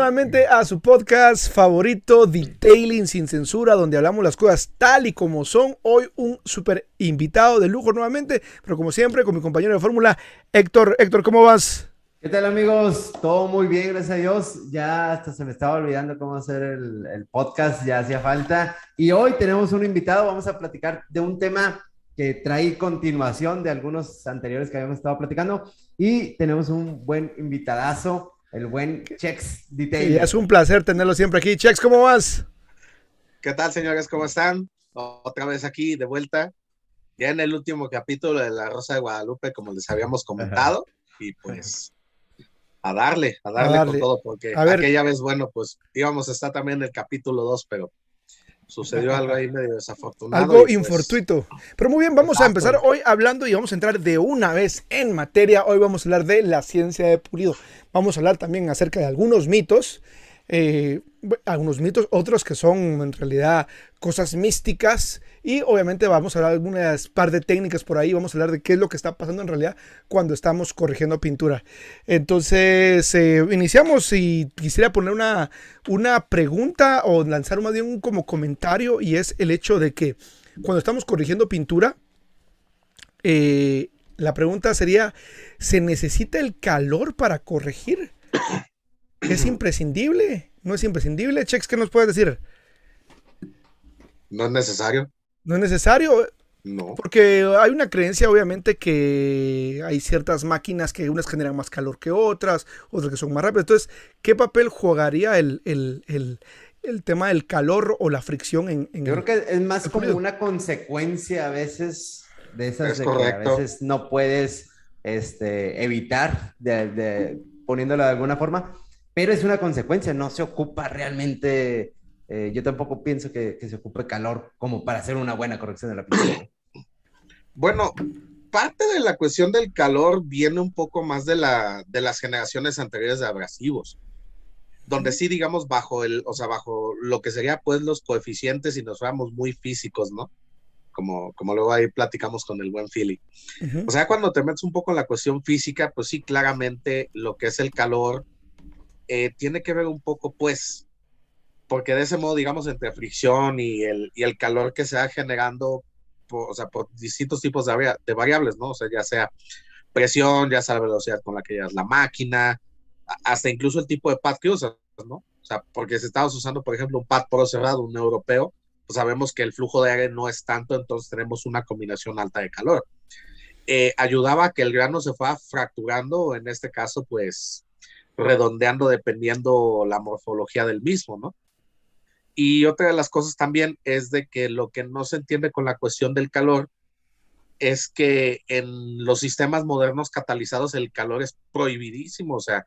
Nuevamente a su podcast favorito, Detailing sin censura, donde hablamos las cosas tal y como son. Hoy un súper invitado de lujo nuevamente, pero como siempre con mi compañero de fórmula, Héctor. Héctor, ¿cómo vas? ¿Qué tal amigos? Todo muy bien, gracias a Dios. Ya hasta se me estaba olvidando cómo hacer el, el podcast, ya hacía falta. Y hoy tenemos un invitado, vamos a platicar de un tema que trae continuación de algunos anteriores que habíamos estado platicando. Y tenemos un buen invitadazo el buen Chex Detail. es un placer tenerlo siempre aquí. Chex, ¿cómo vas? ¿Qué tal, señores? ¿Cómo están? Otra vez aquí de vuelta. Ya en el último capítulo de La Rosa de Guadalupe, como les habíamos comentado. Y pues a darle, a darle, con todo, porque a ver. aquella vez, bueno, pues íbamos a estar también en el capítulo 2, pero sucedió algo ahí medio desafortunado. Algo pues, infortuito. Pero muy bien, vamos a empezar hoy hablando y vamos a entrar de una vez en materia. Hoy vamos a hablar de la ciencia de pulido. Vamos a hablar también acerca de algunos mitos. Eh, algunos mitos, otros que son en realidad cosas místicas y obviamente vamos a hablar de algunas par de técnicas por ahí, vamos a hablar de qué es lo que está pasando en realidad cuando estamos corrigiendo pintura. Entonces, eh, iniciamos y quisiera poner una, una pregunta o lanzar más bien un como comentario y es el hecho de que cuando estamos corrigiendo pintura, eh, la pregunta sería, ¿se necesita el calor para corregir? ¿Es imprescindible? ¿No es imprescindible? Chex, ¿qué nos puedes decir? No es necesario. ¿No es necesario? No. Porque hay una creencia, obviamente, que hay ciertas máquinas que unas generan más calor que otras, otras que son más rápidas. Entonces, ¿qué papel jugaría el, tema del calor o la fricción en, Yo creo que es más como una consecuencia a veces de esas de que a veces no puedes este, evitar de, poniéndolo de alguna forma pero es una consecuencia, no se ocupa realmente, eh, yo tampoco pienso que, se ocupe calor como para hacer una buena corrección de la pintura. Bueno, parte de la cuestión del calor viene un poco más de, la, de las generaciones anteriores de abrasivos, donde sí, digamos, bajo el, o sea, bajo lo que sería pues los coeficientes y nos fuéramos muy físicos, ¿no? Como, como luego ahí platicamos con el buen Philly. O sea, cuando te metes un poco en la cuestión física, pues sí, claramente lo que es el calor, eh, tiene que ver un poco, pues, porque de ese modo, digamos, entre fricción y el, y el calor que se va generando, por, o sea, por distintos tipos de, variables, ¿no? O sea, ya sea presión, ya sea la velocidad con la que llevas la máquina, hasta incluso el tipo de pad que usas, ¿no? O sea, porque si estabas usando, por ejemplo, un pad pro cerrado, un europeo, pues sabemos que el flujo de aire no es tanto, entonces tenemos una combinación alta de calor. Eh, ayudaba a que el grano se fuera fracturando, en este caso, pues, redondeando dependiendo la morfología del mismo, ¿no? Y otra de las cosas también es de que lo que no se entiende con la cuestión del calor es que en los sistemas modernos catalizados el calor es prohibidísimo, o sea,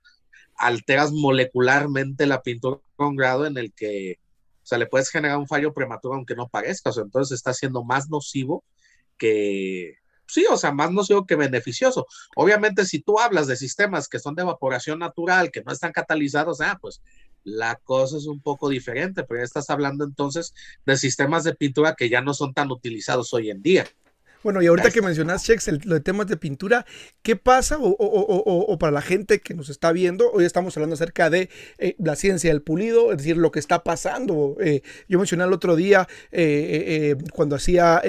alteras molecularmente la pintura con grado en el que, o sea, le puedes generar un fallo prematuro aunque no parezca, o sea, entonces está siendo más nocivo que, sí, o sea, más nocivo que beneficioso. Obviamente, si tú hablas de sistemas que son de evaporación natural, que no están catalizados, ah, pues la cosa es un poco diferente, pero ya estás hablando entonces de sistemas de pintura que ya no son tan utilizados hoy en día. Bueno, y ahorita que mencionas, Chex, el, de temas de pintura, ¿qué pasa o, para la gente que nos está viendo? Hoy estamos hablando acerca de eh, la ciencia del pulido, es decir, lo que está pasando. Eh, yo mencioné el otro día eh, cuando hacía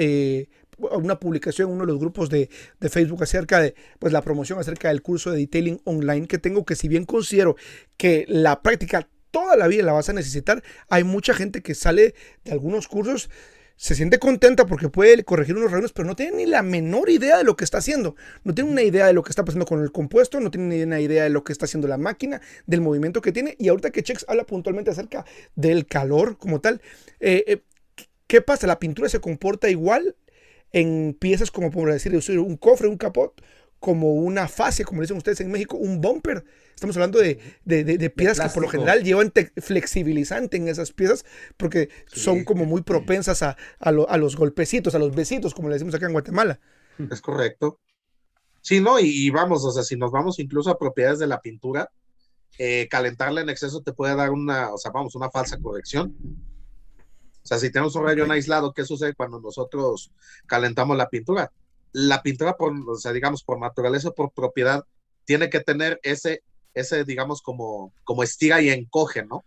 una publicación en uno de los grupos de, Facebook acerca de pues, la promoción acerca del curso de detailing online que tengo, que si bien considero que la práctica toda la vida la vas a necesitar, hay mucha gente que sale de algunos cursos se siente contenta porque puede corregir unos errores, pero no tiene ni la menor idea de lo que está haciendo. No tiene una idea de lo que está pasando con el compuesto, no tiene ni una idea de lo que está haciendo la máquina, del movimiento que tiene. Y ahorita que Chex habla puntualmente acerca del calor como tal, eh, eh, ¿qué pasa? ¿La pintura se comporta igual en piezas como por decir un cofre, un capot, como una fascia, como dicen ustedes en México, un bumper. Estamos hablando de, piezas que por lo general llevan flexibilizante en esas piezas porque son como muy propensas a, los golpecitos, a los besitos, como le decimos acá en Guatemala. Es correcto. Sí, ¿no? Y, vamos, o sea, si nos vamos incluso a propiedades de la pintura, eh, calentarla en exceso te puede dar una, o sea, vamos, una falsa corrección. O sea, si tenemos un rayón aislado, ¿qué sucede cuando nosotros calentamos la pintura? La pintura, por, o sea, digamos, por naturaleza, por propiedad, tiene que tener ese ese, digamos, como, como estira y encoge, ¿no?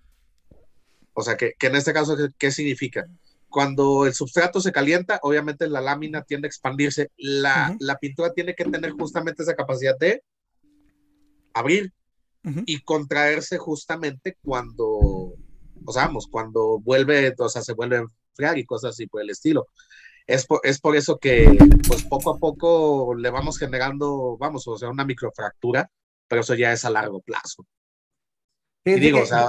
O sea, que, en este caso, ¿qué, significa? Cuando el substrato se calienta, obviamente la lámina tiende a expandirse. La, la pintura tiene que tener justamente esa capacidad de abrir y contraerse justamente cuando, o sea, vamos, cuando vuelve, o sea, se vuelve a enfriar y cosas así por el estilo. Es por, es por eso que, pues poco a poco le vamos generando, vamos, o sea, una microfractura, pero eso ya es a largo plazo. y digo, o sea,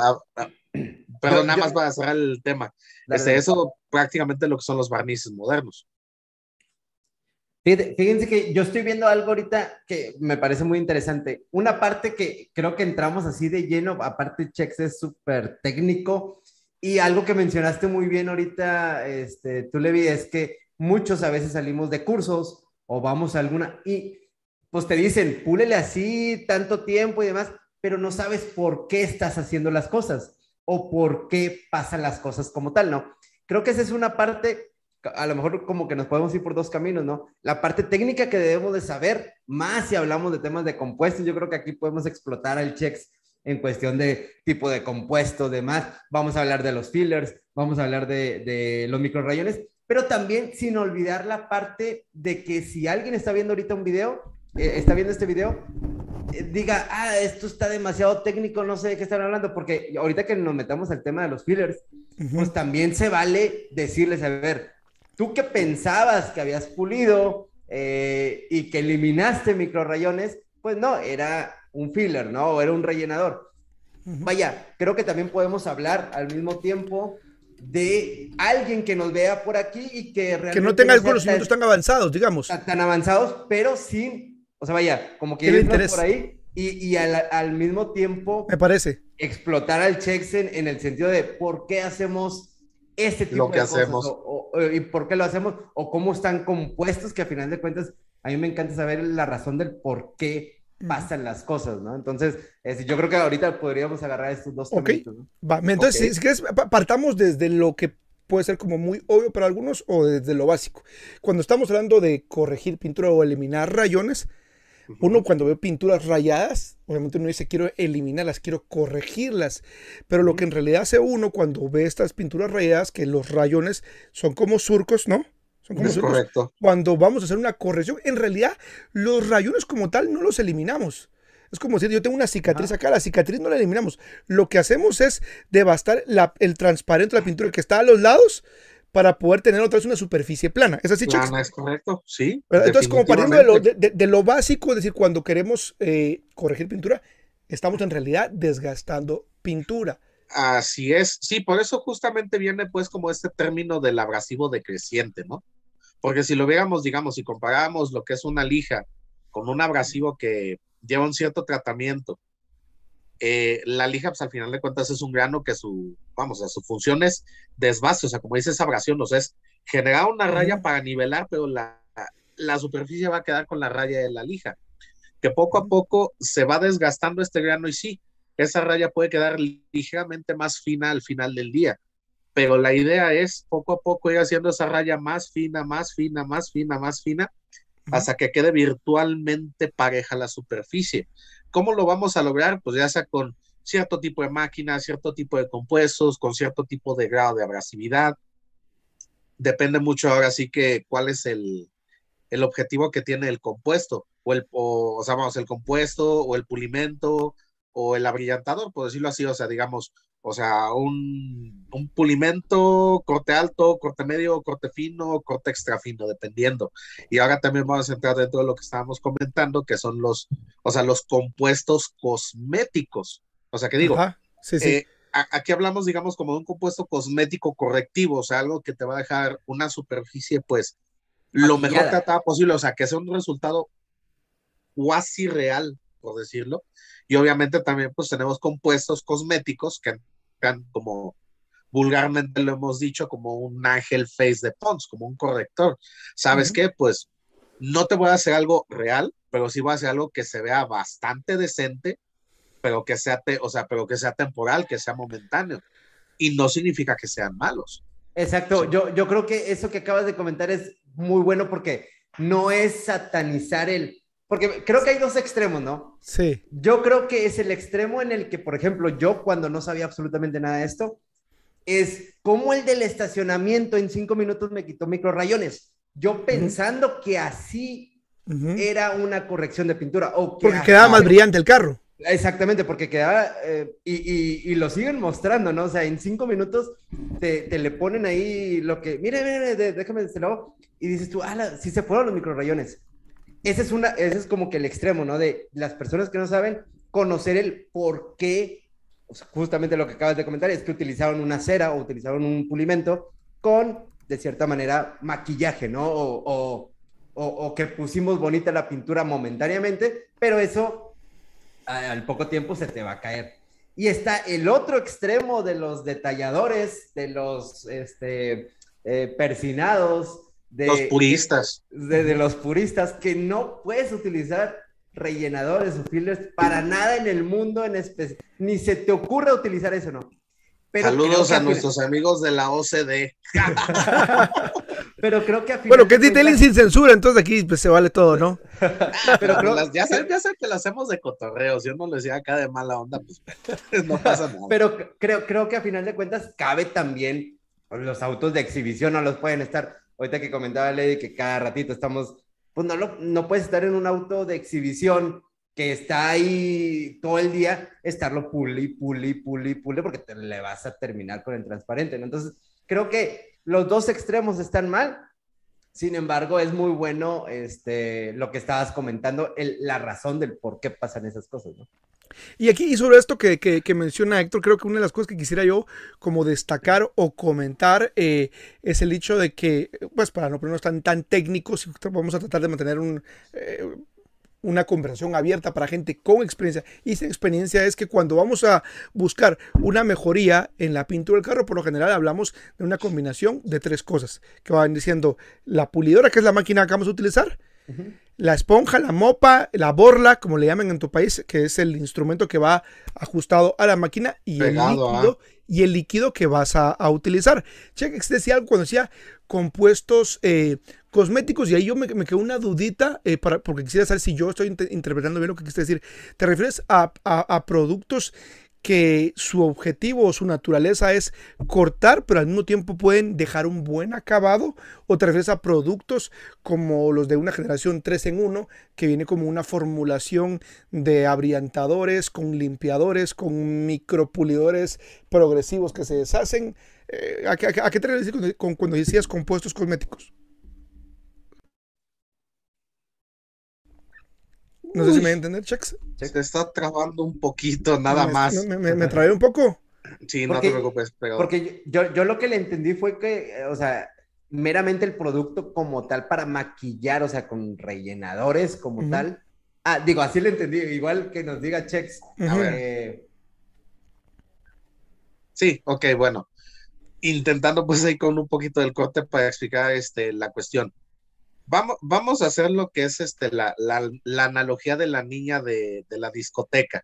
pero nada más para cerrar el tema. Este, eso prácticamente lo que son los barnices modernos. Fíjense que yo estoy viendo algo ahorita que me parece muy interesante. Una parte que creo que entramos así de lleno, aparte Chex es súper técnico y algo que mencionaste muy bien ahorita, este, tú Levi, es que muchos a veces salimos de cursos o vamos a alguna y pues te dicen, púlele así tanto tiempo y demás, pero no sabes por qué estás haciendo las cosas o por qué pasan las cosas como tal, ¿no? Creo que esa es una parte a lo mejor como que nos podemos ir por dos caminos, ¿no? La parte técnica que debemos de saber, más si hablamos de temas de compuestos, yo creo que aquí podemos explotar al checks en cuestión de tipo de compuesto, demás. Vamos a hablar de los fillers, vamos a hablar de, de los microrayones, pero también sin olvidar la parte de que si alguien está viendo ahorita un video, eh, está viendo este video, eh, diga, ah, esto está demasiado técnico, no sé de qué están hablando, porque ahorita que nos metamos al tema de los fillers, pues también se vale decirles, a ver, tú que pensabas que habías pulido eh, y que eliminaste microrayones, pues no, era un filler, ¿no? O era un rellenador. Vaya, creo que también podemos hablar al mismo tiempo de alguien que nos vea por aquí y que realmente... Que no tenga conocimientos tan, avanzados, digamos. Tan, avanzados, pero sin, o sea, vaya, como que irnos por ahí y, y al, mismo tiempo... Me parece. Explotar al Chexen en el sentido de por qué hacemos este tipo Lo que de hacemos. cosas, y por qué lo hacemos, o cómo están compuestos, que a final de cuentas, a mí me encanta saber la razón del por qué pasan las cosas, ¿no? Entonces, yo creo que ahorita podríamos agarrar estos dos Ok, Va. Entonces, si, quieres, partamos desde lo que puede ser como muy obvio para algunos o desde lo básico. Cuando estamos hablando de corregir pintura o eliminar rayones, uno cuando ve pinturas rayadas, obviamente uno dice quiero eliminarlas, quiero corregirlas, pero lo que en realidad hace uno cuando ve estas pinturas rayadas, que los rayones son como surcos, ¿no? Son como es correcto. Cuando vamos a hacer una corrección, en realidad los rayones como tal no los eliminamos. Es como si yo tengo una cicatriz acá, la cicatriz no la eliminamos. Lo que hacemos es devastar el transparente de la pintura que está a los lados para poder tener otra vez una superficie plana. ¿Es así, Plana es correcto, sí. Entonces, como partiendo de lo, de, lo, básico, es decir, cuando queremos eh, corregir pintura, estamos en realidad desgastando pintura. Así es, sí, por eso justamente viene pues como este término del abrasivo decreciente, ¿no? Porque si lo viéramos, digamos, si comparamos lo que es una lija con un abrasivo que lleva un cierto tratamiento eh, la lija, pues al final de cuentas es un grano que su, vamos, a su función es desbaste, o sea, como dice esa abrasión, o sea, es generar una raya para nivelar, pero la, la superficie va a quedar con la raya de la lija, que poco a poco se va desgastando este grano y sí, esa raya puede quedar ligeramente más fina al final del día, pero la idea es poco a poco ir haciendo esa raya más fina, más fina, más fina, más fina, hasta que quede virtualmente pareja la superficie. ¿Cómo lo vamos a lograr? Pues ya sea con cierto tipo de máquina, cierto tipo de compuestos, con cierto tipo de grado de abrasividad. Depende mucho ahora sí que cuál es el, objetivo que tiene el compuesto, o el, o, sea, vamos, el compuesto, o el pulimento, o el abrillantador, por decirlo así, o sea, digamos, o sea, un, un, pulimento, corte alto, corte medio, corte fino, corte extra fino, dependiendo. Y ahora también vamos a entrar dentro de lo que estábamos comentando, que son los, o sea, los compuestos cosméticos. O sea, que digo, eh, aquí hablamos, digamos, como de un compuesto cosmético correctivo, o sea, algo que te va a dejar una superficie, pues, lo mejor tratada posible, o sea, que sea un resultado cuasi real, por decirlo. Y obviamente también, pues, tenemos compuestos cosméticos que como vulgarmente lo hemos dicho, como un ángel face de Pons, como un corrector. ¿Sabes qué? Pues no te voy a hacer algo real, pero sí voy a hacer algo que se vea bastante decente, pero que sea, o sea, pero que sea temporal, que sea momentáneo. Y no significa que sean malos. Exacto, yo, yo creo que eso que acabas de comentar es muy bueno porque no es satanizar el, porque creo que hay dos extremos, ¿no? Sí. Yo creo que es el extremo en el que, por ejemplo, yo cuando no sabía absolutamente nada de esto, es como el del estacionamiento en cinco minutos me quitó microrayones. Yo pensando que así era una corrección de pintura. O porque quedaba más brillante el carro. Exactamente, porque quedaba, eh, y, y, lo siguen mostrando, ¿no? O sea, en cinco minutos te, te le ponen ahí lo que, mire, mire, déjame decirlo, y dices tú, ah, sí se fueron los microrayones. Ese es, una, ese es como que el extremo, ¿no? De las personas que no saben conocer el por qué, justamente lo que acabas de comentar, es que utilizaron una cera o utilizaron un pulimento con, de cierta manera, maquillaje, ¿no? O, o, que pusimos bonita la pintura momentáneamente, pero eso al poco tiempo se te va a caer. Y está el otro extremo de los detalladores, de los este, eh, persinados, de los puristas. De, los puristas, que no puedes utilizar rellenadores o fillers para nada en el mundo en especial. Ni se te ocurra utilizar eso, ¿no? Saludos a nuestros amigos de la OCDE. Pero creo que a Bueno, que es detailing sin censura, entonces aquí pues, se vale todo, ¿no? pero ya, sé, ya sé que lo hacemos de cotorreo, si uno lo decía acá de mala onda, pues no pasa nada. Pero creo, creo que a final de cuentas cabe también los autos de exhibición, no los pueden estar. Ahorita que comentaba Lady que cada ratito estamos, pues no, no puedes estar en un auto de exhibición que está ahí todo el día, estarlo puli, puli, puli, puli, porque te le vas a terminar con el transparente, ¿no? Entonces, creo que los dos extremos están mal. Sin embargo, es muy bueno este, lo que estabas comentando, la razón del por qué pasan esas cosas, ¿no? Y aquí, y sobre esto que, que, menciona Héctor, creo que una de las cosas que quisiera yo como destacar o comentar eh, es el hecho de que, pues para no ponernos tan, tan técnicos, vamos a tratar de mantener eh, una conversación abierta para gente con experiencia. Y esa experiencia es que cuando vamos a buscar una mejoría en la pintura del carro, por lo general hablamos de una combinación de tres cosas que van diciendo la pulidora, que es la máquina que vamos a utilizar, la esponja, la mopa, la borla, como le llaman en tu país, que es el instrumento que va ajustado a la máquina y el líquido. ¿ah? y el líquido que vas a, utilizar. Chex decía algo cuando decía compuestos eh, cosméticos y ahí yo me, me quedó una dudita eh, para, porque quisiera saber si yo estoy interpretando bien lo que quisiste decir. ¿Te refieres a, a productos que su objetivo o su naturaleza es cortar, pero al mismo tiempo pueden dejar un buen acabado, o te refieres a productos como los de una generación 3 en 1, que viene como una formulación de abriantadores, con limpiadores, con micropulidores progresivos que se deshacen. Eh, ¿a, qué te refieres cuando decías compuestos cosméticos? No sé si me voy a entender, Chex. Se está trabando un poquito, nada más. Me, me, trae un poco. Sí, no te preocupes. Porque yo, yo lo que le entendí fue que, o sea, meramente el producto como tal para maquillar, o sea, con rellenadores como tal. Ah, digo, así le entendí, igual que nos diga Chex. A ver. Eh, sí, ok, bueno. Intentando pues ahí con un poquito del corte para explicar este, la cuestión. Vamos, a hacer lo que es este, la, analogía de la niña de, la discoteca,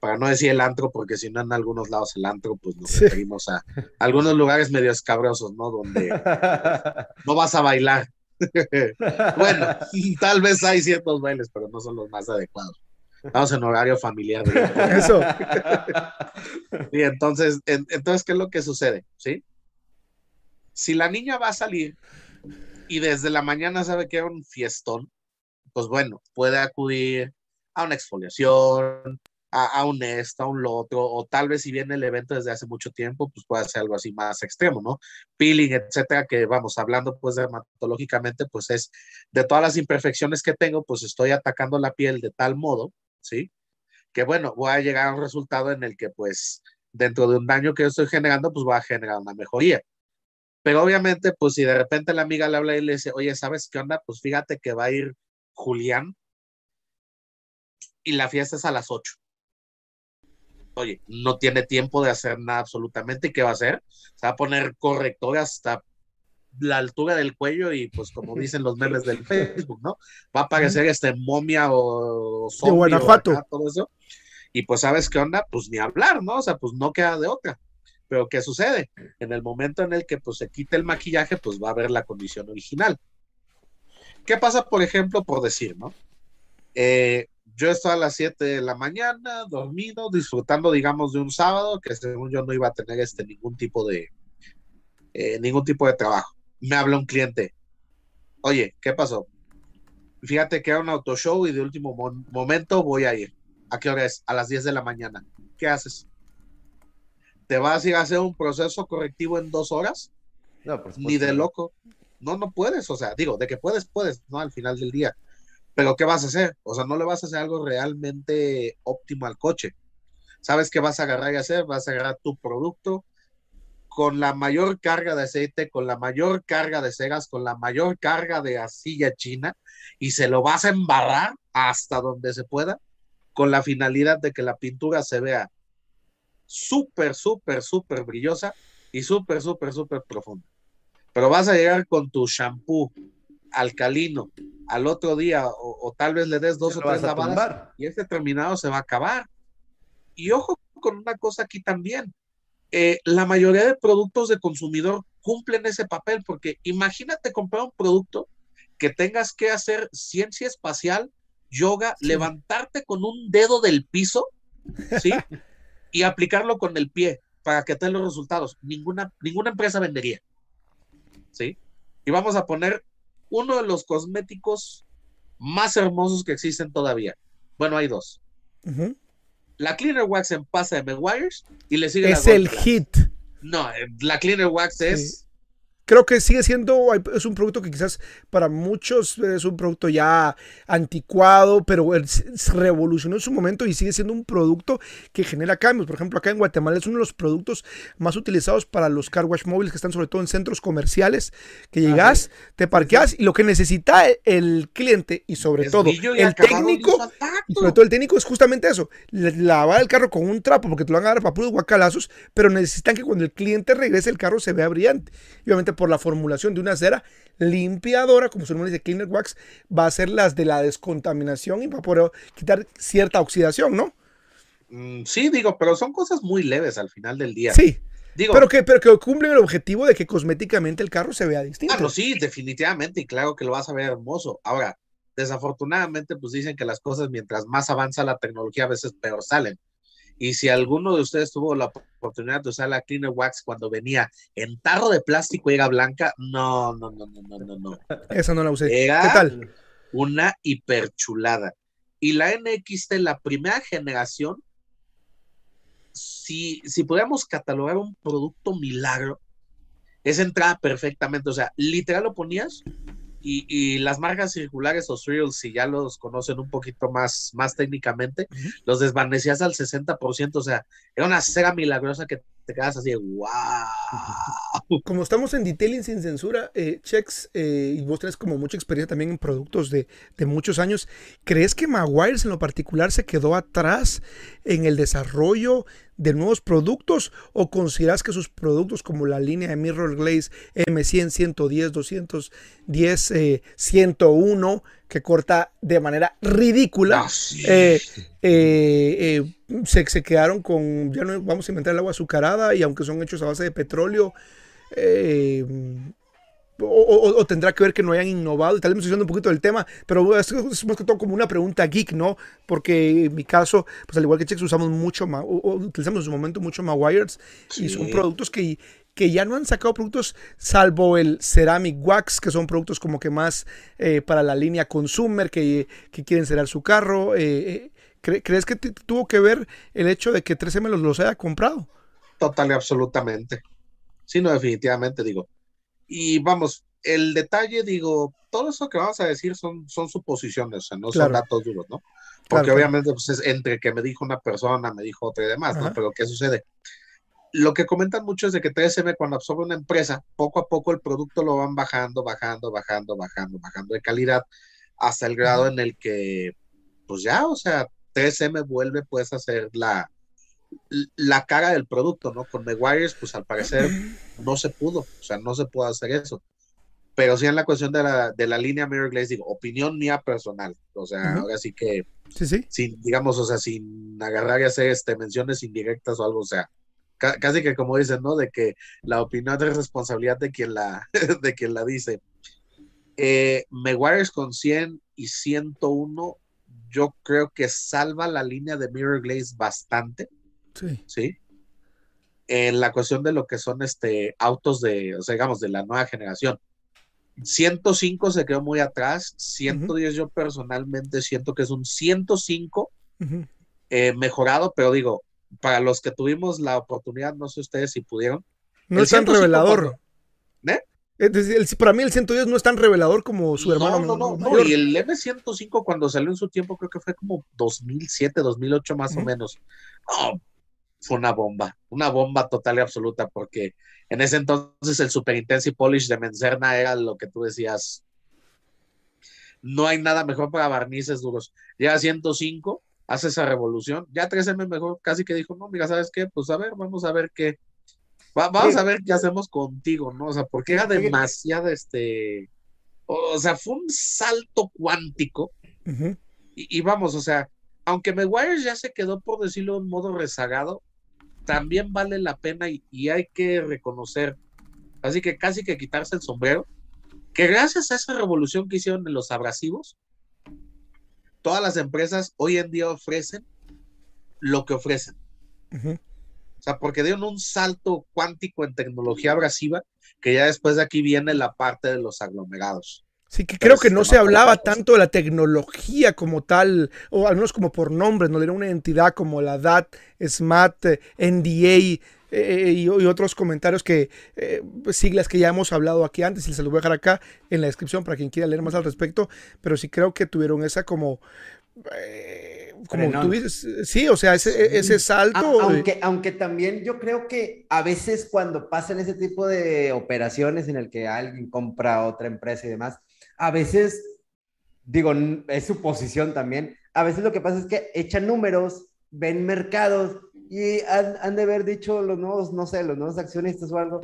para no decir el antro, porque si no en algunos lados el antro, pues nos referimos a algunos lugares medio escabrosos, ¿no? Donde no vas a bailar. bueno, tal vez hay ciertos bailes, pero no son los más adecuados. Estamos en horario familiar. Eso. y entonces, entonces, ¿qué es lo que sucede? ¿Sí? Si la niña va a salir y desde la mañana sabe que era un fiestón, pues bueno, puede acudir a una exfoliación, a, un esto, a un lo otro, o tal vez si viene el evento desde hace mucho tiempo, pues puede ser algo así más extremo, ¿no? Peeling, etcétera, que vamos hablando pues dermatológicamente, pues es de todas las imperfecciones que tengo, pues estoy atacando la piel de tal modo, ¿sí? Que bueno, voy a llegar a un resultado en el que pues dentro de un daño que yo estoy generando, pues voy a generar una mejoría. Pero obviamente, pues si de repente la amiga le habla y le dice, oye, ¿sabes qué onda? Pues fíjate que va a ir Julián y la fiesta es a las 8. Oye, no tiene tiempo de hacer nada absolutamente. ¿Y qué va a hacer? Se va a poner corrector hasta la altura del cuello y pues como dicen los memes del Facebook, ¿no? Va a aparecer este momia o zombie o todo eso. Y pues, ¿sabes qué onda? Pues ni hablar, ¿no? O sea, pues no queda de otra. Pero ¿qué sucede? En el momento en el que pues, se quite el maquillaje, pues va a ver la condición original. ¿Qué pasa, por ejemplo, por decir, ¿no? Eh, yo estaba a las 7 de la mañana, dormido, disfrutando, digamos, de un sábado que según yo no iba a tener este, ningún tipo de, eh, ningún tipo de trabajo. Me habla un cliente. Oye, ¿qué pasó? Fíjate que era un auto show y de último momento voy a ir. ¿A qué hora es? A las 10 de la mañana. ¿Qué haces? ¿Te vas a ir a hacer un proceso correctivo en dos horas? No, Ni de loco. No, no puedes. O sea, digo, de que puedes, puedes, ¿no? Al final del día. Pero ¿qué vas a hacer? O sea, no le vas a hacer algo realmente óptimo al coche. ¿Sabes qué vas a agarrar y hacer? Vas a agarrar tu producto con la mayor carga de aceite, con la mayor carga de cegas, con la mayor carga de asilla china y se lo vas a embarrar hasta donde se pueda con la finalidad de que la pintura se vea súper, súper, súper brillosa y súper, súper, súper profunda. Pero vas a llegar con tu shampoo alcalino al otro día o, tal vez le des dos o tres lavadas y este terminado se va a acabar. Y ojo con una cosa aquí también. Eh, la mayoría de productos de consumidor cumplen ese papel porque imagínate comprar un producto que tengas que hacer ciencia espacial, yoga, levantarte con un dedo del piso, ¿sí? y aplicarlo con el pie para que te den los resultados. Ninguna, ninguna empresa vendería. ¿Sí? Y vamos a poner uno de los cosméticos más hermosos que existen todavía. Bueno, hay dos. La Cleaner Wax en pasta de Meguiar's y le sigue Es el hit. No, eh, la Cleaner Wax es creo que sigue siendo, es un producto que quizás para muchos es un producto ya anticuado, pero revolucionó en su momento y sigue siendo un producto que genera cambios. Por ejemplo, acá en Guatemala es uno de los productos más utilizados para los car wash móviles que están sobre todo en centros comerciales, que llegas, te parqueas y lo que necesita el cliente y sobre todo el técnico, sobre todo el técnico es justamente eso, lavar el carro con un trapo porque te lo van a dar para puros guacalazos, pero necesitan que cuando el cliente regrese el carro se vea brillante. Y obviamente por la formulación de una cera limpiadora, como su nombre dice, Cleaner Wax, va a ser las de la descontaminación y va a poder quitar cierta oxidación, ¿no? Mm, sí, digo, pero son cosas muy leves al final del día. Sí. Digo, pero que, pero que cumplen el objetivo de que cosméticamente el carro se vea distinto. Ah, sí, definitivamente, y claro que lo vas a ver hermoso. Ahora, desafortunadamente, pues dicen que las cosas mientras más avanza la tecnología, a veces peor salen. Y si alguno de ustedes tuvo la oportunidad de usar la Cleaner Wax cuando venía en tarro de plástico y era blanca, no, no, no, no, no, no, Esa no la usé. ¿Qué tal? Una hiperchulada. Y la NXT, la primera generación, si, si pudiéramos catalogar un producto milagro, esa entrada perfectamente. O sea, literal lo ponías y, las marcas circulares o swirls, si ya los conocen un poquito más, más técnicamente, los desvanecías al 60%, o sea, era una cera milagrosa que te quedas así de wow. Como estamos en detailing sin censura, eh, Chex, eh, y vos tenés como mucha experiencia también en productos de, de, muchos años, ¿crees que Maguires en lo particular se quedó atrás en el desarrollo de nuevos productos o consideras que sus productos como la línea de Mirror Glaze M100, 110, 210, 101 que corta de manera ridícula, ah, eh, eh, eh, se, se, quedaron con, ya no vamos a inventar el agua azucarada y aunque son hechos a base de petróleo, o, tendrá que ver que no hayan innovado, y tal vez me estoy un poquito del tema, pero es, es más que todo como una pregunta geek, ¿no? Porque en mi caso, pues al igual que Chex, usamos mucho, más, utilizamos en su momento mucho Mawires y son productos que, que ya no han sacado productos salvo el Ceramic Wax, que son productos como que más eh, para la línea consumer, que, que quieren cerrar su carro. Eh, eh, ¿Crees que tuvo que ver el hecho de que 3M los, los haya comprado? Total y absolutamente. Sí, no, definitivamente digo y vamos, el detalle, digo, todo eso que vamos a decir son, son suposiciones, o sea, no son datos duros, ¿no? Porque obviamente, pues es entre que me dijo una persona, me dijo otra y demás, ¿no? Pero ¿qué sucede? Lo que comentan mucho es de que 3M cuando absorbe una empresa, poco a poco el producto lo van bajando, bajando, bajando, bajando, bajando de calidad, hasta el grado en el que, pues ya, o sea, 3M vuelve pues a ser la, la cara del producto, ¿no? Con Meguiar's, pues al parecer no se pudo, o sea, no se pudo hacer eso. Pero sí en la cuestión de la, de la línea Mirror Glaze, digo, opinión mía personal, o sea, ahora sí que, sí, sí. sin, digamos, o sea, sin agarrar y hacer este, menciones indirectas o algo, o sea, casi que como dicen, ¿no? De que la opinión es responsabilidad de quien la, de quien la dice. Eh, con 100 y 101 yo creo que salva la línea de Mirror Glaze bastante. Sí. Sí. En la cuestión de lo que son este autos de, o sea, digamos, de la nueva generación. 105 se quedó muy atrás. 110 yo personalmente siento que es un 105 Ujú. eh, mejorado, pero digo, para los que tuvimos la oportunidad, no sé ustedes si pudieron. No El es tan 105 revelador. cuando- ¿Eh? Es decir, el- para mí el 110 no es tan revelador como su hermano. No, no, no, no, mayor. Y el M105 cuando salió en su tiempo, creo que fue como 2007, 2008 más o Ujú. menos. No, fue una bomba, una bomba total y absoluta, porque en ese entonces el Super Intense Polish de Mencerna era lo que tú decías. No hay nada mejor para barnices duros. Llega a 105, hace esa revolución. Ya 3M mejor casi que dijo, no, mira, ¿sabes qué? Pues a ver, vamos a ver qué. va- vamos Sí. a ver qué hacemos contigo, ¿no? O sea, porque era demasiado este. O sea, fue un salto cuántico. Y, y vamos, o sea, aunque Meguiar ya se quedó, por decirlo de un modo rezagado, también vale la pena y, y hay que reconocer, así que casi que quitarse el sombrero, que gracias a esa revolución que hicieron en los abrasivos, todas las empresas hoy en día ofrecen lo que ofrecen. O sea, porque dieron un salto cuántico en tecnología abrasiva, que ya después de aquí viene la parte de los aglomerados. Sí, que creo que no se hablaba tanto de la tecnología como tal, o al menos como por nombres, no era una entidad como la DAT, SMAT, eh, NDA eh, y, y otros comentarios que, eh, siglas que ya hemos hablado aquí antes, y se los voy a dejar acá en la descripción para quien quiera leer más al respecto, pero sí creo que tuvieron esa como, eh, como Frenón. tú dices, sí, o sea, ese, ese A- salto. eh, aunque, aunque también yo creo que a veces cuando pasan ese tipo de operaciones en el que alguien compra otra empresa y demás, a veces, digo, es su posición también, a veces lo que pasa es que echan números, ven mercados y han, han de haber dicho los nuevos, no sé, los nuevos accionistas o algo,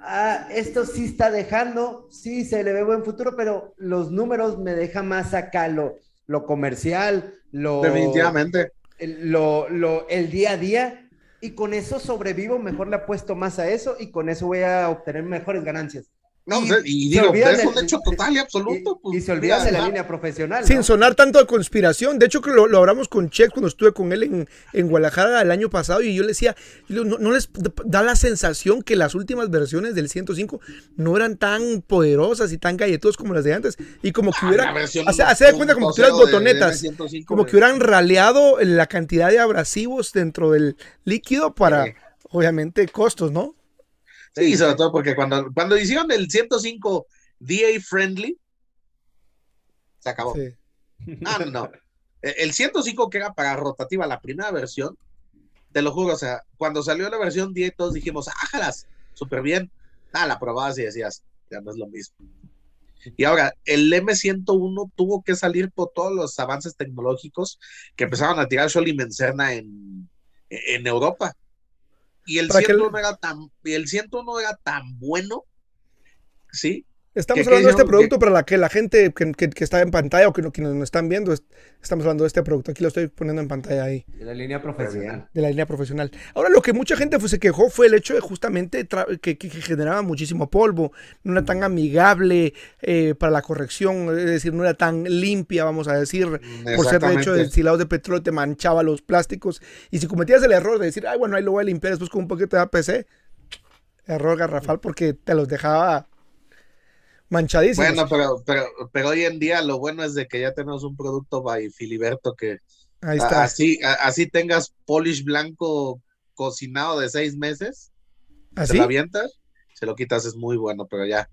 ah, esto sí está dejando, sí se le ve buen futuro, pero los números me dejan más acá lo, lo comercial, lo Definitivamente. el, lo, lo- el día a día y con eso sobrevivo, mejor le apuesto más a eso y con eso voy a obtener mejores ganancias. No, Y sea, y se digo, es un hecho total y Y, absoluto. pues, y se olvidan mira, de la línea profesional. Sin ¿no? sonar tanto de conspiración. De hecho, que lo, lo hablamos con Chex cuando estuve con él en, en Guadalajara el año pasado y yo le decía, no, no les da la sensación que las últimas versiones del 105 no eran tan poderosas y tan galletudas como las de antes. Y como que Ah, hubiera... la versión Hace, hace de cuenta como que 1.0 tuvieras de- botonetas. de M105 Como que hubieran raleado la cantidad de abrasivos dentro del líquido para, Sí. obviamente, costos, ¿no? Sí, sobre todo porque cuando, cuando hicieron el 105 DA friendly, se acabó. Sí. No, no, no. El el 105 que era para rotativa, la primera versión, te lo juro, o sea, cuando salió la versión 10, todos dijimos, ájalas, súper bien. Ah, la probabas y decías, ya no es lo mismo. Y ahora, el M101 tuvo que salir por todos los avances tecnológicos que empezaron a tirar Scholl y Mencerna en, en Europa. Y el que 101 era tan, y el 101 era tan bueno, ¿sí? Estamos ¿Qué- qué hablando de este producto para la que la gente que, que- que está en pantalla o que, no- quienes nos están viendo, es- estamos hablando de este producto. Aquí lo estoy poniendo en pantalla ahí, De la línea profesional. de la línea profesional. Ahora, lo que mucha gente se quejó fue el hecho de justamente que, que- que generaba muchísimo polvo, no era tan amigable eh, para la corrección, es decir, no era tan limpia, vamos a decir, por ser de hecho de Exactamente. destilados de petróleo, te manchaba los plásticos. Y si cometías el error de decir, ay, bueno, ahí lo voy a limpiar después con un poquito de APC, error garrafal porque te los dejaba manchadísimos. Bueno, pero, pero, pero hoy en día lo bueno es de que ya tenemos un producto by Filiberto que Ahí está. así, así tengas polish blanco cocinado de seis meses, ¿Así? se lo avientas, se lo quitas, es muy bueno, pero ya,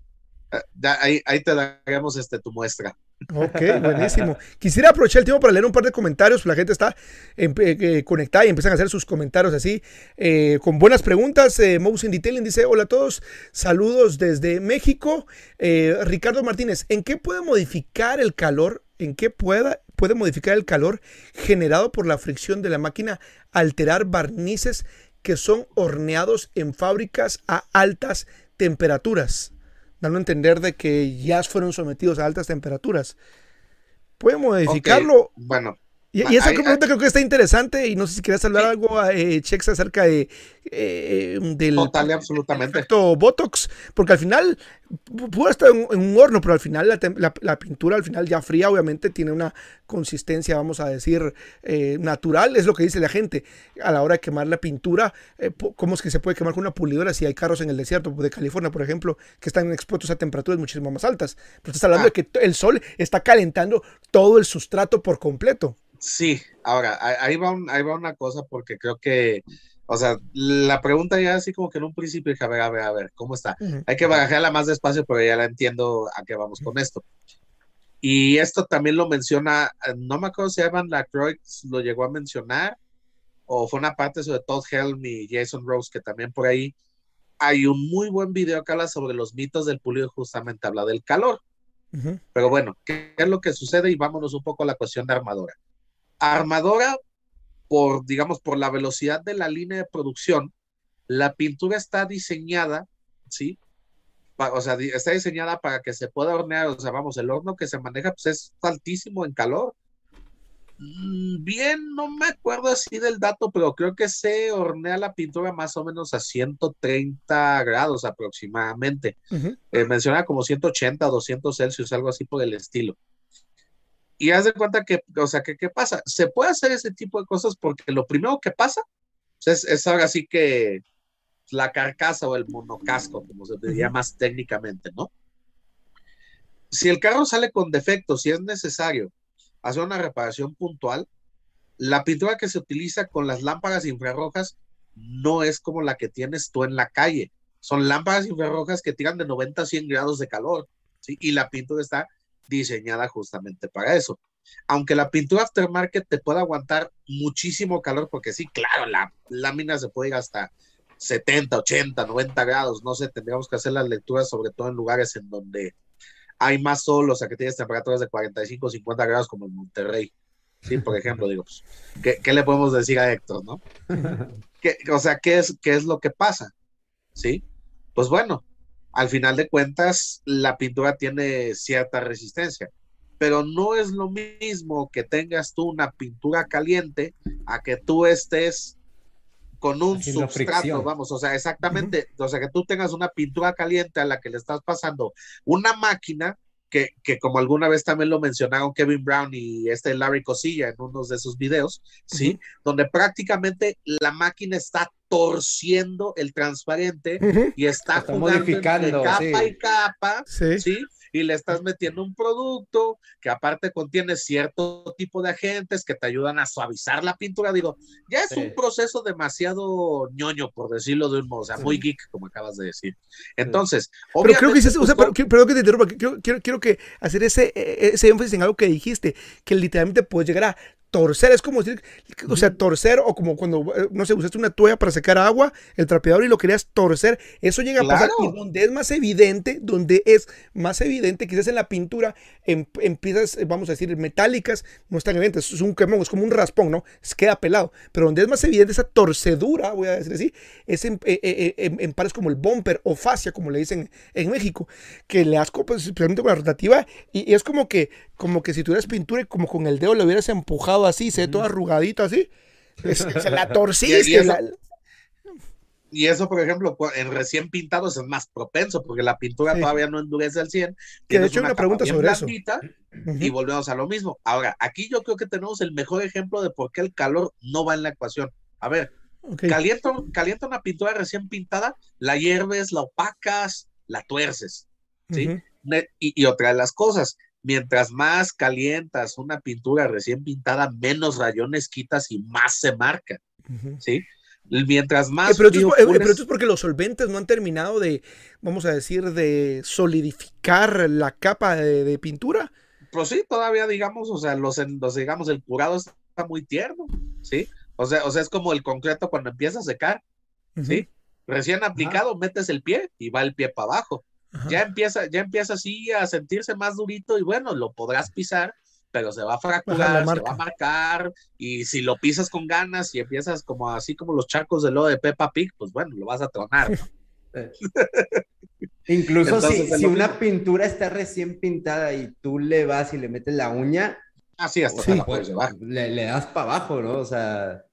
eh, ya ahí, ahí te daremos este, tu muestra. Ok, buenísimo. Quisiera aprovechar el tiempo para leer un par de comentarios. La gente está eh, eh, conectada y empiezan a hacer sus comentarios así, eh, con buenas preguntas. Eh, Mouse in Detailing dice: Hola a todos, saludos desde México. Eh, Ricardo Martínez, ¿en qué puede modificar el calor? ¿En qué pueda, puede modificar el calor generado por la fricción de la máquina alterar barnices que son horneados en fábricas a altas temperaturas? Dando a entender de que ya fueron sometidos a altas temperaturas. ¿Puede modificarlo? Bueno, Y, esa pregunta creo que está interesante y no sé si quieres hablar algo, eh, Chex, acerca de, eh, del Total y absolutamente. efecto Botox, porque al final puede estar en, un horno, pero al final la, pintura al final ya fría obviamente tiene una consistencia, vamos a decir, eh, natural, es lo que dice la gente a la hora de quemar la pintura, eh, cómo es que se puede quemar con una pulidora si hay carros en el desierto de California, por ejemplo, que están expuestos a temperaturas muchísimo más altas. Pero estás hablando ah. de que el sol está calentando todo el sustrato por completo. Sí, ahora, ahí va, ahí va una cosa porque creo que, o sea, la pregunta ya así como que en un principio dije, a ver, a ver, a ver, ¿cómo está? Hay que barajarla más despacio, pero ya la entiendo a qué vamos con esto. Y esto también lo menciona, no me acuerdo si Evan Lacroix lo llegó a mencionar, o fue una parte sobre Todd Helm y Jason Rose, que también por ahí hay un muy buen video que habla sobre los mitos del pulido, justamente habla del calor. Pero bueno, ¿qué es lo que sucede? Y vámonos un poco a la cuestión de armadura. Armadora, por, digamos, por la velocidad de la línea de producción, la pintura está diseñada, ¿sí? o sea, está diseñada para que se pueda hornear, o sea, vamos, el horno que se maneja pues es altísimo en calor. Mm, bien, no me acuerdo así del dato, pero creo que se hornea la pintura más o menos a 130 grados aproximadamente. Eh, menciona como 180 o 200 Celsius, algo así por el estilo. Y haz de cuenta que, o sea, que, ¿qué pasa? Se puede hacer ese tipo de cosas porque lo primero que pasa pues, es, es ahora sí que la carcasa o el monocasco, como se diría más técnicamente, ¿no? Si el carro sale con defectos, si es necesario hacer una reparación puntual, la pintura que se utiliza con las lámparas infrarrojas no es como la que tienes tú en la calle. Son lámparas infrarrojas que tiran de 90 a 100 grados de calor, ¿sí? Y la pintura está diseñada justamente para eso. Aunque la pintura aftermarket te puede aguantar muchísimo calor, porque sí, claro, la lámina se puede ir hasta 70, 80, 90 grados, no sé, tendríamos que hacer las lecturas, sobre todo en lugares en donde hay más sol, o sea, que tienes temperaturas de 45, 50 grados, como en Monterrey. Sí, por ejemplo, digo, pues, ¿qué, le podemos decir a Héctor, no? o sea, ¿qué es, ¿qué es lo que pasa? ¿Sí? Pues bueno, al final de cuentas la pintura tiene cierta resistencia, pero no es lo mismo que tengas tú una pintura caliente a que tú estés con un sustrato, vamos, o sea, exactamente, o sea, que tú tengas una pintura caliente a la que le estás pasando una máquina que, como alguna vez también lo mencionaron Kevin Brown y este Larry Cosilla en unos de sus videos, ¿sí? Donde prácticamente la máquina está torciendo el transparente y está, modificando capa y capa, ¿sí? Y le estás metiendo un producto que aparte contiene cierto tipo de agentes que te ayudan a suavizar la pintura. Digo, ya es un proceso demasiado ñoño, por decirlo de un modo, o sea, muy geek, como acabas de decir. Entonces, pero creo que o sea, pero, perdón que te interrumpa, quiero, quiero, quiero que hacer ese, e, ese énfasis en algo que dijiste, que literalmente puedes llegar a torcer, es como decir, o sea, torcer o como cuando, eh, no sé, usaste una toalla para sacar agua, el trapeador y lo querías torcer, eso llega a pasar y donde es más evidente, donde es más evidente, quizás en la pintura, en, piezas, eh, vamos a decir, metálicas, no es tan evidente, es un quemón, es como un raspón, ¿no? Es, queda pelado, pero donde es más evidente esa torcedura, voy a decir así, es en, eh, en, pares como el bumper o fascia, como le dicen en México, que le asco, pues, especialmente con la rotativa, y, y es como que, como que si tuvieras pintura y como con el dedo le hubieras empujado así, se ve todo arrugadito así. se la torciste. Y eso, por ejemplo, en recién pintados es más propenso porque la pintura todavía no endurece al 100. Que de hecho una, pregunta sobre eso. Y volvemos a lo mismo. Ahora, aquí yo creo que tenemos el mejor ejemplo de por qué el calor no va en la ecuación. A ver, calienta, calienta, una pintura recién pintada, la hierves, la opacas, la tuerces. ¿sí? y, y, otra de las cosas, mientras más calientas una pintura recién pintada, menos rayones quitas y más se marca. ¿Sí? Mientras más. pero, esto es, porque los solventes no han terminado de, vamos a decir, de solidificar la capa de, pintura. Pues sí, todavía digamos, o sea, los, digamos, el curado está muy tierno, ¿sí? O sea, o sea, es como el concreto cuando empieza a secar, ¿sí? Recién aplicado, metes el pie y va el pie para abajo ya empieza, ya empieza así a sentirse más durito y bueno, lo podrás pisar, pero se va a fracturar, se va a marcar, y si lo pisas con ganas y empiezas como así como los charcos de lodo de Peppa Pig, pues bueno, lo vas a tronar. Incluso si, una pintura está recién pintada y tú le vas y le metes la uña, Así hasta puedes llevar. le, le das para abajo, ¿no? O sea,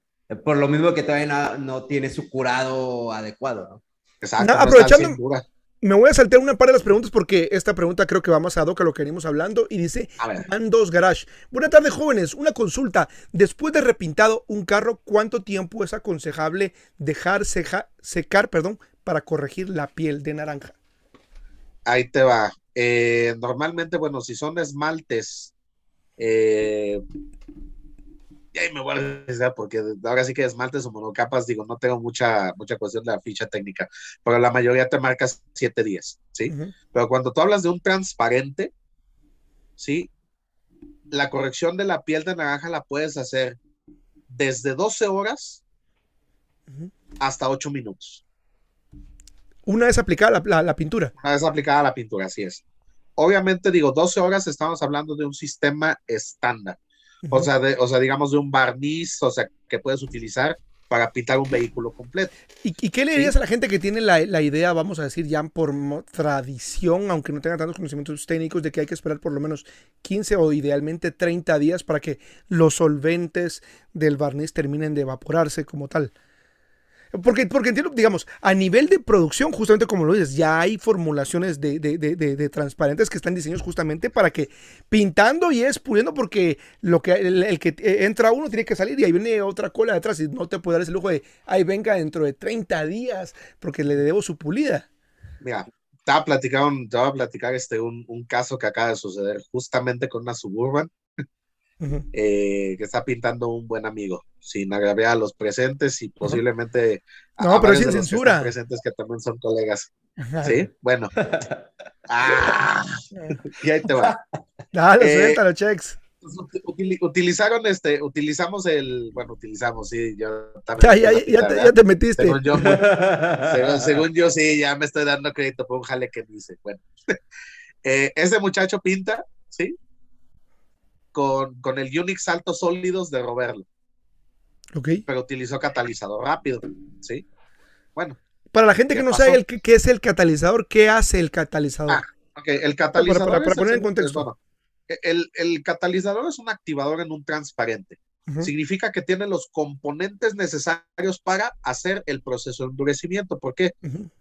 por lo mismo que todavía no, no tiene su curado adecuado, ¿no? Exacto. No, aprovechando-. Me voy a saltar una par de las preguntas porque esta pregunta creo que va más ad hoc a lo que venimos hablando y dice A ver, Man 2 Garage. Buenas tardes, jóvenes. Una consulta. Después de repintado un carro, ¿cuánto tiempo es aconsejable dejar secar perdón, para corregir la piel de naranja? ahí te va. Eh, normalmente, bueno, si son esmaltes, eh, y ahí me voy a arriesgar porque ahora sí que esmaltes o monocapas, digo, no tengo mucha, mucha cuestión de la ficha técnica, pero la mayoría te marca 7 días, ¿sí? Pero cuando tú hablas de un transparente, ¿sí? La corrección de la piel de naranja la puedes hacer desde 12 horas hasta 8 minutos. Una vez aplicada la, la- la pintura. Una vez aplicada la pintura, así es. Obviamente, digo, 12 horas estamos hablando de un sistema estándar. O sea, de, o sea, digamos de un barniz, o sea, que puedes utilizar para pintar un vehículo completo. ¿Y, y qué le dirías a la gente que tiene la, la idea, vamos a decir, ya por tradición, aunque no tenga tantos conocimientos técnicos, de que hay que esperar por lo menos 15 o idealmente 30 días para que los solventes del barniz terminen de evaporarse como tal? Porque, porque entiendo, digamos, a nivel de producción, justamente como lo dices, ya hay formulaciones de, de- de- de- transparentes que están diseñados justamente para que pintando y es puliendo, porque lo que el, que entra uno tiene que salir y ahí viene otra cola detrás y no te puede dar ese lujo de, ahí venga dentro de 30 días porque le debo su pulida. Mira, te voy a platicar, te voy a platicar este, un, un caso que acaba de suceder justamente con una Suburban Eh, que está pintando un buen amigo, sin agraviar a los presentes y posiblemente No, a pero sin que censura. presentes que también son colegas. ¿Sí? Bueno. Ah, y ahí te va. Dale, Eh, suéltalo. Pues, uti- utili- utilizaron este, utilizamos el, bueno, utilizamos, sí, yo Ya, también. ya, ya, te, ya te metiste. Según yo, según, según yo, sí, ya me estoy dando crédito por un jale que dice. Bueno, eh, ese muchacho pinta, ¿sí? Con, con el Unix altos sólidos de Roberto, Ok. pero utilizó catalizador rápido, ¿sí? Bueno, Para la gente ¿Qué que no pasó? sabe el qué, es el catalizador, ¿qué hace el catalizador? Ah, ok, el catalizador. para- poner en contexto. bueno, el, el catalizador es un activador en un transparente. Significa que tiene los componentes necesarios para hacer el proceso de endurecimiento. ¿Por qué?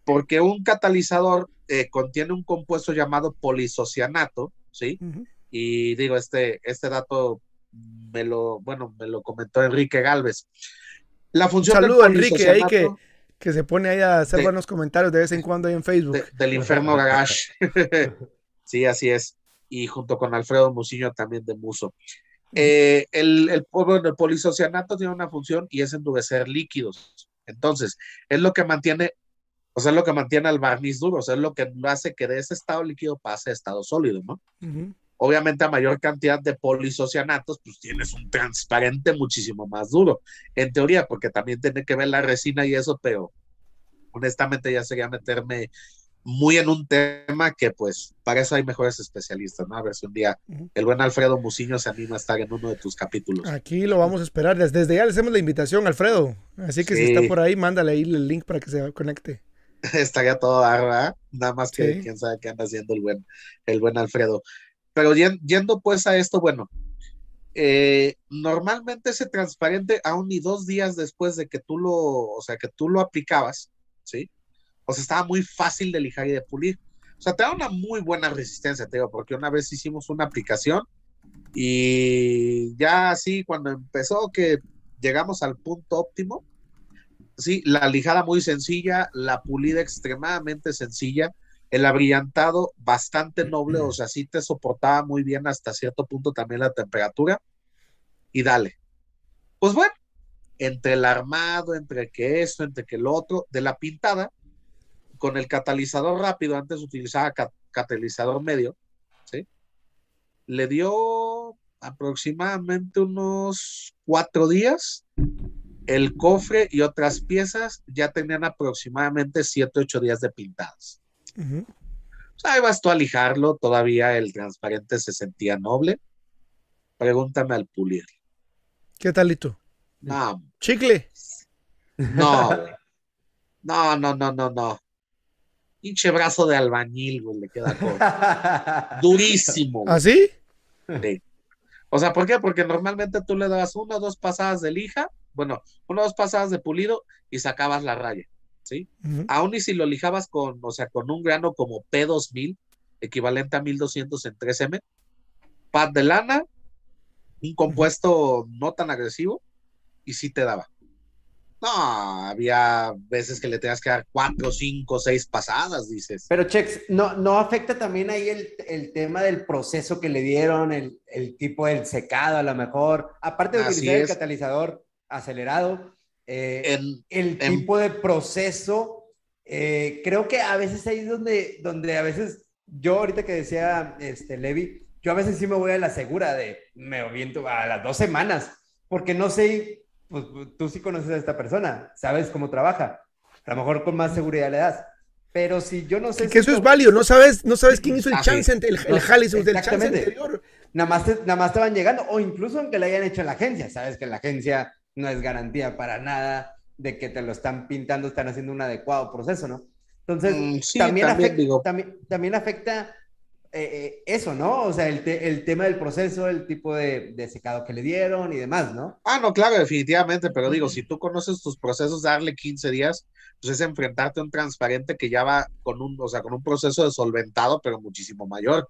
Porque un catalizador eh, contiene un compuesto llamado polisocianato, ¿sí? Y digo, este, este dato me lo, bueno, me lo comentó Enrique Galvez. La función saludo del Enrique, ahí que, que se pone ahí a hacer De- buenos comentarios de vez en cuando ahí en Facebook. de- del Inferno Garage. sí, así es. Y junto con Alfredo Muciño también de Muso. Eh, el, el, bueno, el polisocianato tiene una función y es endurecer líquidos. Entonces, es lo que mantiene, o sea, es lo que mantiene al barniz duro, o sea, es lo que hace que de ese estado líquido pase a estado sólido, ¿no? Obviamente, a mayor cantidad de polisocianatos, pues tienes un transparente muchísimo más duro, en teoría, porque también tiene que ver la resina y eso, pero honestamente ya sería meterme muy en un tema que, pues, para eso hay mejores especialistas, ¿no? A ver si un día el buen Alfredo Muciño se anima a estar en uno de tus capítulos. Aquí lo vamos a esperar. Desde, desde ya le hacemos la invitación, Alfredo. Así que si está por ahí, mándale ahí el link para que se conecte. Estaría todo ¿verdad? Nada más que Sí. quién sabe qué anda haciendo el buen, el buen Alfredo. Pero yen- yendo pues a esto, bueno, eh, normalmente ese transparente, aún ni dos días después de que tú lo, o sea, que tú lo aplicabas, ¿sí? O sea, estaba muy fácil de lijar y de pulir. O sea, te da una muy buena resistencia, te digo, porque una vez hicimos una aplicación y ya así, cuando empezó que llegamos al punto óptimo, sí, la lijada muy sencilla, la pulida extremadamente sencilla, el abrillantado bastante noble, o sea, sí te soportaba muy bien hasta cierto punto también la temperatura. Y dale. Pues bueno, entre el armado, entre que esto, entre que lo otro, de la pintada, con el catalizador rápido, antes utilizaba cat- catalizador medio, ¿sí? Le dio aproximadamente unos cuatro días. El cofre y otras piezas ya tenían aproximadamente siete, ocho días de pintadas. Ujú. O sea, ahí vas tú a lijarlo, todavía el transparente se sentía noble. Pregúntame al pulir. ¿Qué tal, Lito? No, Chicle. no, güey. no, no, no, no, no. Pinche brazo de albañil, güey, le queda corto. Durísimo, güey. ¿Así? Sí. O sea, ¿por qué? Porque normalmente tú le dabas una o dos pasadas de lija, bueno, una o dos pasadas de pulido y sacabas la raya, ¿sí? Aún y si lo lijabas con, o sea, con un grano como P2000, equivalente a 1200 en 3M, pad de lana, un compuesto no tan agresivo, y sí te daba. No, había veces que le tenías que dar cuatro, cinco, seis pasadas, dices. Pero, Chex, ¿no, no afecta también ahí el, el tema del proceso que le dieron, el, el, tipo del secado a lo mejor? Aparte de utilizar el catalizador acelerado, eh, el tipo de proceso, eh, creo que a veces ahí es donde, donde a veces, yo ahorita que decía este, Levi, yo a veces sí me voy a la segura de, me aviento a las dos semanas, porque no sé pues, tú sí conoces a esta persona, sabes cómo trabaja, a lo mejor con más seguridad le das. Pero si yo no sé... Que, eso es válido, no sabes, no sabes quién hizo el ah, chance, el, el jale del chance anterior. Nada más, te, nada más te van llegando, o incluso aunque le hayan hecho en la agencia, sabes que la agencia no es garantía para nada de que te lo están pintando, están haciendo un adecuado proceso, ¿no? Entonces, mm, también, afecta, también, también, afecta eh, eh, eso, ¿no? O sea, el, el, tema del proceso, el tipo de, de, secado que le dieron y demás, ¿no? Ah, no, claro, definitivamente, pero digo, si tú conoces tus procesos, darle 15 días, pues es enfrentarte a un transparente que ya va con un, o sea, con un proceso de solventado, pero muchísimo mayor.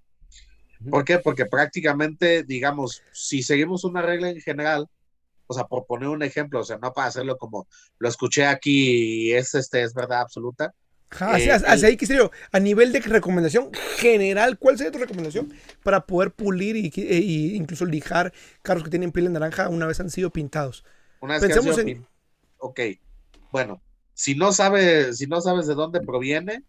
¿Por qué? Porque prácticamente, digamos, si seguimos una regla en general, o sea, por poner un ejemplo, o sea, no para hacerlo como lo escuché aquí y es, este, es verdad absoluta, Hacia, eh, ahí quisiera a nivel de recomendación general, ¿cuál sería tu recomendación para poder pulir y, e, incluso lijar carros que tienen piel naranja una vez han sido pintados? Una vez Pensemos en... Ok, bueno, si no, sabes, si no sabes de dónde proviene,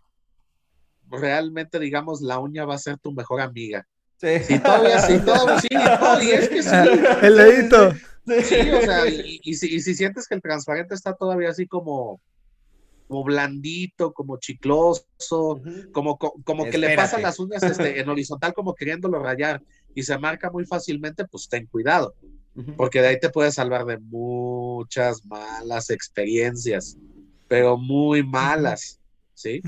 realmente, digamos, la uña va a ser tu mejor amiga. Sí. Si todavía, si todo, sí, y es que sí. El dedito. Sí, o sea, y, si, y si sientes que el transparente está todavía así como como blandito, como chicloso, como, como que le pasan las uñas este, en horizontal como queriéndolo rayar y se marca muy fácilmente, pues ten cuidado, porque de ahí te puedes salvar de muchas malas experiencias, pero muy malas, ¿sí?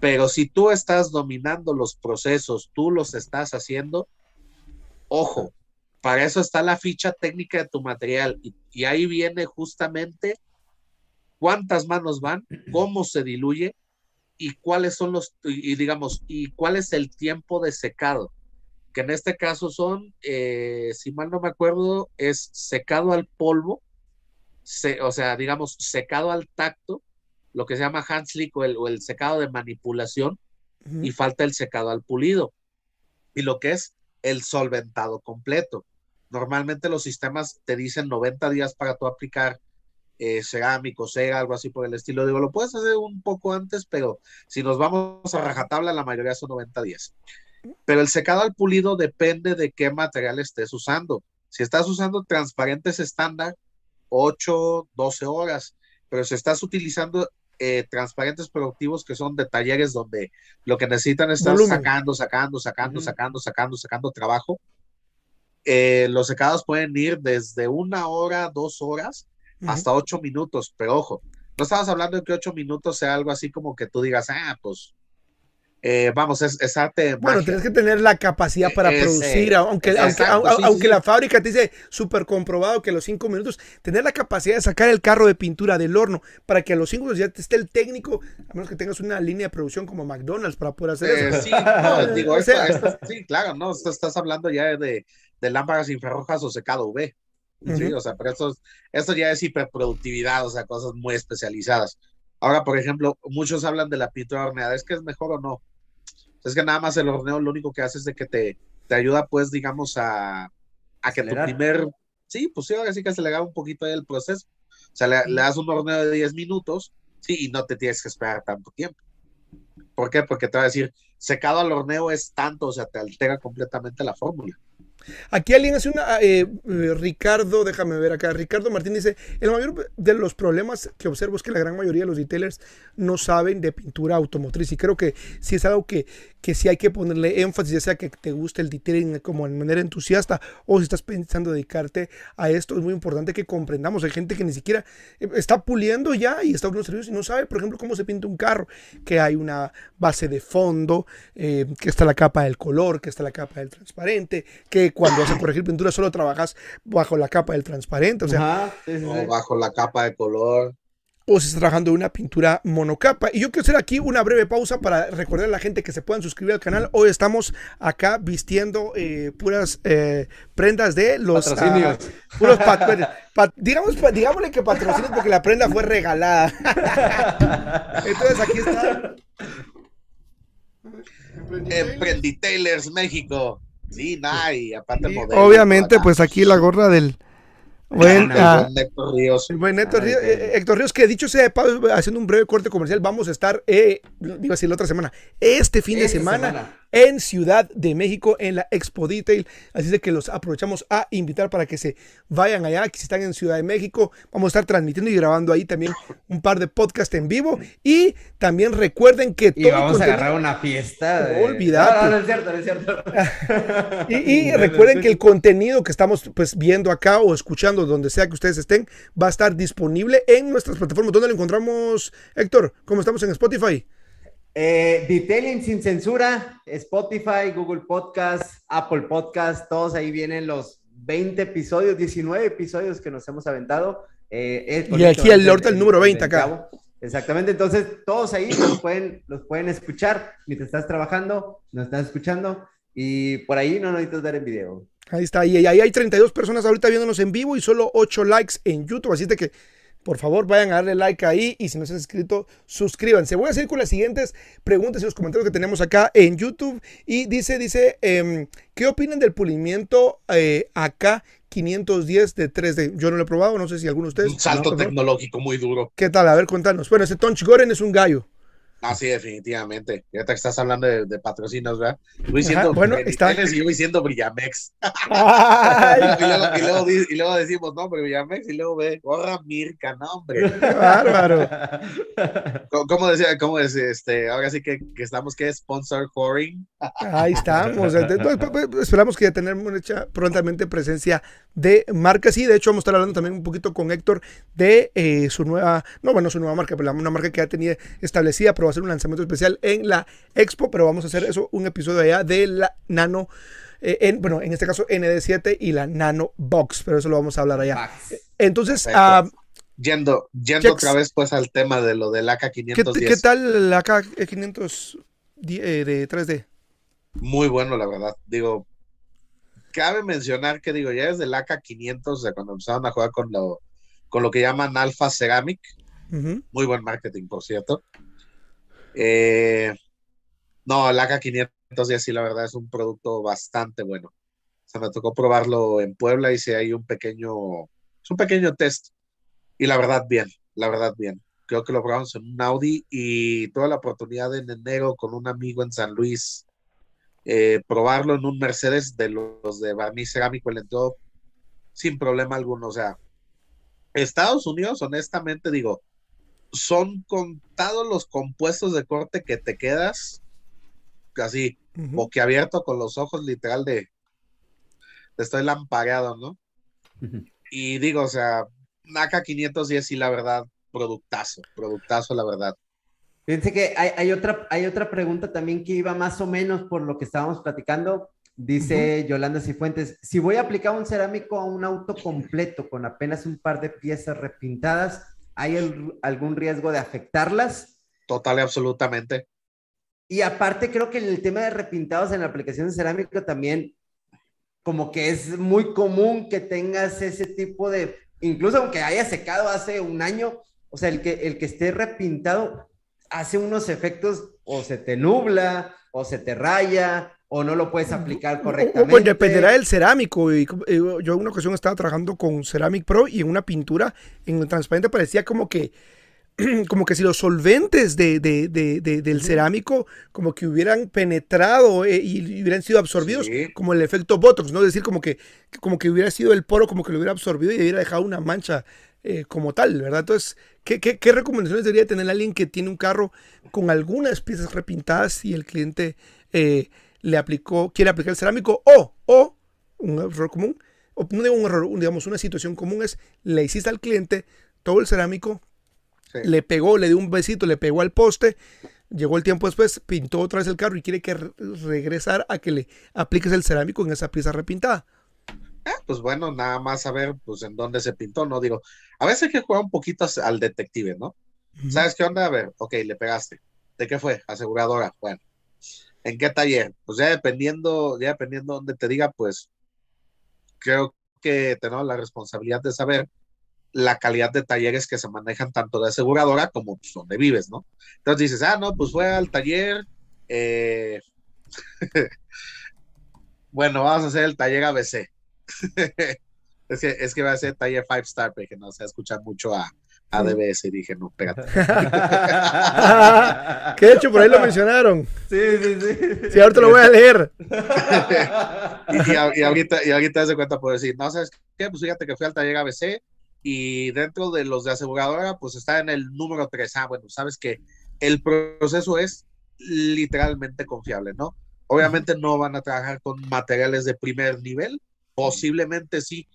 Pero si tú estás dominando los procesos, tú los estás haciendo, ojo, para eso está la ficha técnica de tu material. Y ahí viene justamente cuántas manos van, cómo se diluye y cuáles son los, y, digamos, y cuál es el tiempo de secado, que en este caso son, eh, si mal no me acuerdo, es secado al polvo, o sea, digamos, secado al tacto, lo que se llama hand o el, o el secado de manipulación, y falta el secado al pulido, y lo que es el solventado completo. Normalmente los sistemas te dicen 90 días para tú aplicar eh, cerámico, cera, algo así por el estilo. Digo, lo puedes hacer un poco antes, pero si nos vamos a rajatabla, la mayoría son 90 días. Pero el secado al pulido depende de qué material estés usando. Si estás usando transparentes estándar, 8, 12 horas. Pero si estás utilizando eh, transparentes productivos que son de talleres donde lo que necesitan es estar sacando, sacando, sacando, sacando, sacando, sacando trabajo, eh, los secados pueden ir desde una hora, dos horas, hasta ocho minutos, pero ojo, no estamos hablando de que ocho minutos sea algo así como que tú digas, ah, pues eh, vamos, es, arte. Bueno, tienes que tener la capacidad para producir, aunque, aunque, la fábrica te dice súper comprobado que a los cinco minutos, tener la capacidad de sacar el carro de pintura del horno para que a los cinco minutos ya esté el técnico, a menos que tengas una línea de producción como McDonald's para poder hacer eso. Eh, sí, no, digo, sí, claro, no, estás hablando ya de, de lámparas infrarrojas o secado UV. Sí, o sea, pero esto, esto ya es hiperproductividad, o sea, cosas muy especializadas. Ahora, por ejemplo, muchos hablan de la pintura horneada, ¿es que es mejor o no? Es que nada más el horneo lo único que hace es de que te, te ayuda, pues, digamos, a, a que tu primer, sí, pues sí, ahora sí que acelera un poquito ahí el proceso. O sea, le, le das un horneo de 10 minutos, sí, y no te tienes que esperar tanto tiempo. ¿Por qué? Porque te va a decir, secado al horneo es tanto, o sea, te altera completamente la fórmula. Aquí alguien hace una. Ah, eh, eh, Ricardo, déjame ver acá. Ricardo Martín dice: El mayor de los problemas que observo es que la gran mayoría de los retailers no saben de pintura automotriz. Y creo que si es algo que, que sí hay que ponerle énfasis, ya sea que te guste el detailing como de manera entusiasta o si estás pensando dedicarte a esto, es muy importante que comprendamos. Hay gente que ni siquiera eh, está puliendo ya y está los servicios y no sabe, por ejemplo, cómo se pinta un carro, que hay una base de fondo, que está la capa del color, que está la capa del transparente, que que cuando vas a corregir pintura solo trabajas bajo la capa del transparente, o sea, Ajá, sí, sí, O sí. bajo la capa de color. o si estás trabajando en una pintura monocapa. Y yo quiero hacer aquí una breve pausa para recordar a la gente que se puedan suscribir al canal. Hoy estamos acá vistiendo eh, puras eh, prendas de los... Patrocinios. ah, puros pat- pat- digamos, pa- digámosle que patrocinios porque la prenda fue regalada. Entonces aquí está... Emprenditailers México. Sí, Nay, aparte Y modelo, obviamente, pues aquí la gorra del buen, la- ah, Héctor Ríos. el buen Héctor, Ay, Ríos, qué- eh, Héctor Ríos, que dicho sea de paso, haciendo un breve corte comercial, vamos a estar, eh, iba a decir la otra semana, este fin de semana, semana. En Ciudad de México, en la Expo Detail. Así de que los aprovechamos a invitar para que se vayan allá, que si están en Ciudad de México, vamos a estar transmitiendo y grabando ahí también un par de podcasts en vivo. Y también recuerden que Y todo vamos a agarrar una fiesta. de- Olvídate. No, no, no es cierto, no es cierto. Y, y recuerden que el contenido que estamos pues viendo acá o escuchando donde sea que ustedes estén va a estar disponible en nuestras plataformas. ¿Dónde lo encontramos, Héctor? ¿Cómo estamos en Spotify? Eh, Detailing sin censura, Spotify, Google Podcast, Apple Podcast, todos ahí vienen los 20 episodios, 19 episodios que nos hemos aventado. Eh, eh, Y aquí el- ahorita el número 20 acá. Exactamente, entonces todos ahí los pueden, los pueden escuchar mientras estás trabajando, nos estás escuchando y por ahí no necesitas ver en video. Ahí está, y ahí hay 32 personas ahorita viéndonos en vivo y solo 8 likes en YouTube. Así de que, por favor, vayan a darle like ahí y si no se han inscrito, suscríbanse. Voy a seguir con las siguientes preguntas y los comentarios que tenemos acá en YouTube. Y dice, dice, em, ¿qué opinan del pulimiento eh, acá 510 de 3D? Yo no lo he probado, no sé si alguno de ustedes. Un salto tecnológico muy duro. ¿Qué tal? A ver, cuéntanos. Bueno, ese Tonch Goren es un gallo. Ah, sí, definitivamente. Ya te estás hablando de, de patrocinios, ¿verdad? Voy diciendo bueno, está- y yo voy diciendo Brillamex. ¡Ay! y, luego, y luego di- y luego decimos, no, pero Brillamex, y luego ve, gorra Mirka, no, hombre. ¡Qué bárbaro! ¿Cómo, decía, cómo es, este, ahora sí que, que estamos, que sponsor whoring? Ahí estamos. Entonces, pues, pues, esperamos que ya tener mucha prontamente presencia de marcas. Y de hecho, vamos a estar hablando también un poquito con Héctor de eh, su nueva, no, bueno, su nueva marca, pero una marca que ya tenía establecida, pero va a ser un lanzamiento especial en la Expo. Pero vamos a hacer eso, un episodio allá de la Nano. eh, en, bueno, en este caso ND7 y la Nano Box, pero eso lo vamos a hablar allá. Max. Entonces, ah, Yendo, yendo otra vez pues al tema de lo del ¿qué, AK510. qué tal la K500 eh, de 3D? Muy bueno, la verdad. Digo, cabe mencionar que digo, ya desde el AK500, o sea, cuando empezaron a jugar con lo, con lo que llaman Alpha Ceramic, muy buen marketing, por cierto. Eh, no, el AK500 ya sí, la verdad, es un producto bastante bueno. O sea, me tocó probarlo en Puebla, hice ahí un pequeño, es un pequeño test. Y la verdad, bien, la verdad, bien. Creo que lo probamos en un Audi y tuve la oportunidad en enero con un amigo en San Luis eh, probarlo en un Mercedes de los de barniz cerámico, le entró sin problema alguno. O sea, Estados Unidos, honestamente, digo, son contados los compuestos de corte que te quedas así, Ujú. boquiabierto con los ojos literal de, de estoy lampareado, ¿no? Y digo, o sea, NACA 510 sí, la verdad, productazo, productazo, la verdad. Fíjense que hay, hay otra, hay otra pregunta también que iba más o menos por lo que estábamos platicando. Dice Yolanda Cifuentes, si voy a aplicar un cerámico a un auto completo con apenas un par de piezas repintadas, ¿hay el- algún riesgo de afectarlas? Total y absolutamente. Y aparte creo que el tema de repintados en la aplicación de cerámico también, como que es muy común que tengas ese tipo de, incluso aunque haya secado hace un año, o sea, el que, el que esté repintado hace unos efectos o se te nubla o se te raya o no lo puedes aplicar correctamente. Bueno, dependerá del cerámico. Yo en una ocasión estaba trabajando con Ceramic Pro y en una pintura en el transparente parecía como que como que si los solventes de, de- de- de- del cerámico como que hubieran penetrado eh, y hubieran sido absorbidos Sí. como el efecto Botox, ¿no? Es decir, como que, como que hubiera sido el poro, como que lo hubiera absorbido y hubiera dejado una mancha eh, como tal, ¿verdad? Entonces, ¿qué, qué, qué recomendaciones debería tener alguien que tiene un carro con algunas piezas repintadas y el cliente eh, le aplicó, quiere aplicar el cerámico o, o, un error común, o no digo un error, digamos, una situación común es, le hiciste al cliente todo el cerámico, Sí. le pegó, le dio un besito, le pegó al poste, llegó el tiempo después, pintó otra vez el carro y quiere que regresar a que le apliques el cerámico en esa pieza repintada. Eh, pues bueno, nada más saber pues en dónde se pintó, ¿no? Digo, a veces hay que jugar un poquito al detective, ¿no? ¿Sabes qué onda? A ver, ok, le pegaste. ¿De qué fue? Aseguradora. Bueno, ¿en qué taller? Pues ya dependiendo, ya dependiendo dónde te diga, pues creo que tenemos la responsabilidad de saber la calidad de talleres que se manejan tanto de aseguradora como pues, donde vives, ¿no? Entonces dices, ah, no, pues fue al taller, eh, bueno, vamos a hacer el taller ABC. es, que, es que va a ser taller 5 star, porque no se escucha mucho a, a DBS y dije, no, espérate. que de hecho por ahí lo mencionaron. Sí, sí, sí. Sí, ahorita lo voy a leer. y, y, ahorita, y ahorita se cuenta por decir, no, ¿sabes qué? Pues fíjate que fui al taller ABC y dentro de los de aseguradora, pues está en el número 3. Ah, bueno, sabes que el proceso es literalmente confiable, ¿no? Obviamente no van a trabajar con materiales de primer nivel, posiblemente sí,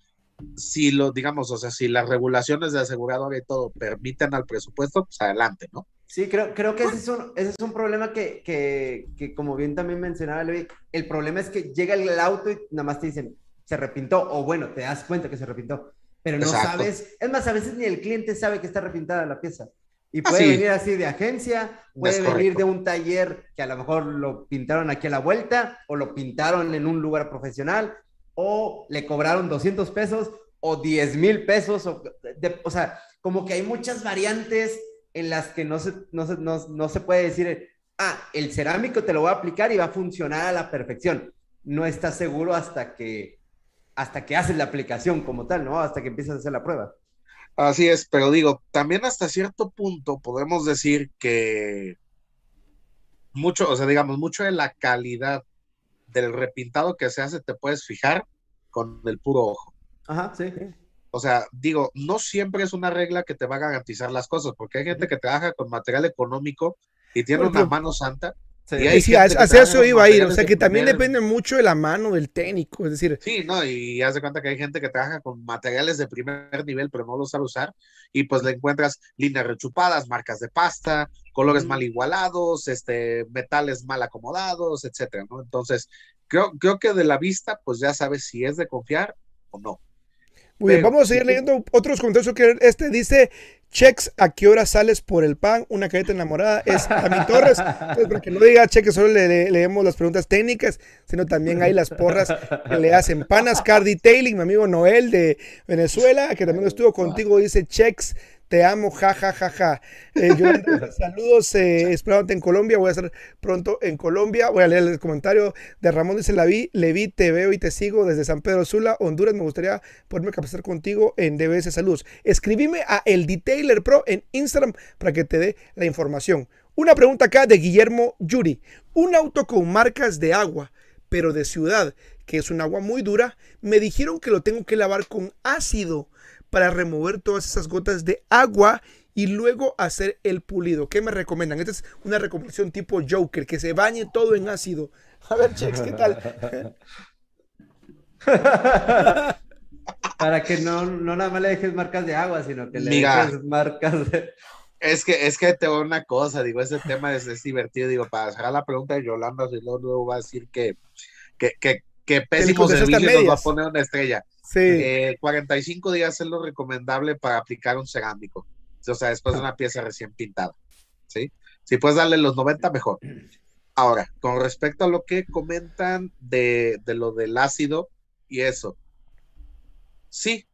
si lo, digamos, o sea, si las regulaciones de aseguradora y todo permiten al presupuesto, pues adelante, ¿no? Sí, creo, creo que ese es un, ese es un problema que, que, que, como bien también mencionaba Levi, el problema es que llega el auto y nada más te dicen, se repintó, o bueno, te das cuenta que se repintó, pero no sabes, es más, a veces ni el cliente sabe que está repintada la pieza. Y ah, puede venir así de agencia, puede venir de un taller que a lo mejor lo pintaron aquí a la vuelta, o lo pintaron en un lugar profesional, o le cobraron 200 pesos o 10 mil pesos, o, o, sea, como que hay muchas variantes en las que no se, no, se, no, se puede decir, ah, el cerámico te lo voy a aplicar y va a funcionar a la perfección. No estás seguro hasta que, hasta que haces la aplicación como tal, ¿no? Hasta que empiezas a hacer la prueba. Así es, pero digo, también hasta cierto punto podemos decir que mucho, o sea, digamos, mucho de la calidad del repintado que se hace te puedes fijar con el puro ojo. Ajá, sí. O sea, digo, no siempre es una regla que te va a garantizar las cosas, porque hay gente que trabaja con material económico y tiene una mano santa. Sí, y sí hacia eso iba a ir, o sea que también depende mucho de la mano del técnico, es decir. Sí, no, y haz de cuenta que hay gente que trabaja con materiales de primer nivel, pero no los sabe usar, y pues le encuentras líneas rechupadas, marcas de pasta, colores mal igualados, este, metales mal acomodados, etcétera, ¿no? Entonces, creo, creo que de la vista, pues ya sabes si es de confiar o no. Muy bien, vamos a seguir leyendo otros comentarios. Que este dice: Chex, ¿a qué hora sales por el pan? Una careta enamorada es a Torres. Entonces, que no diga Chex, solo le, leemos las preguntas técnicas, sino también hay las porras que le hacen. Panas Cardi Tailing, mi amigo Noel de Venezuela, que también estuvo contigo, dice Chex te amo, ja, ja, ja, ja. Eh, saludos, eh, esperándote en Colombia. Voy a estar pronto en Colombia. Voy a leer el comentario de Ramón. Dice: La vi, le vi, te veo y te sigo desde San Pedro Sula, Honduras. Me gustaría poderme capacitar contigo en DBS Saludos. Escribime a El Detailer Pro en Instagram para que te dé la información. Una pregunta acá de Guillermo Yuri. Un auto con marcas de agua, pero de ciudad, que es un agua muy dura, me dijeron que lo tengo que lavar con ácido para remover todas esas gotas de agua y luego hacer el pulido. ¿Qué me recomiendan? Esta es una recomendación tipo Joker, que se bañe todo en ácido. A ver, Chex, ¿qué tal? Para que no, no nada más le dejes marcas de agua, sino que le dejes marcas de... Es que, es que te voy una cosa, digo, ese tema es, divertido, digo, para hacer la pregunta de Yolanda, si luego va a decir que, que, que, que pésimo servicio nos va a poner una estrella. Sí. 45 eh, días es lo recomendable para aplicar un cerámico. O sea, después de una pieza recién pintada. ¿sí? Si puedes darle los 90, mejor. Ahora, con respecto a lo que comentan de, de lo del ácido y eso, sí,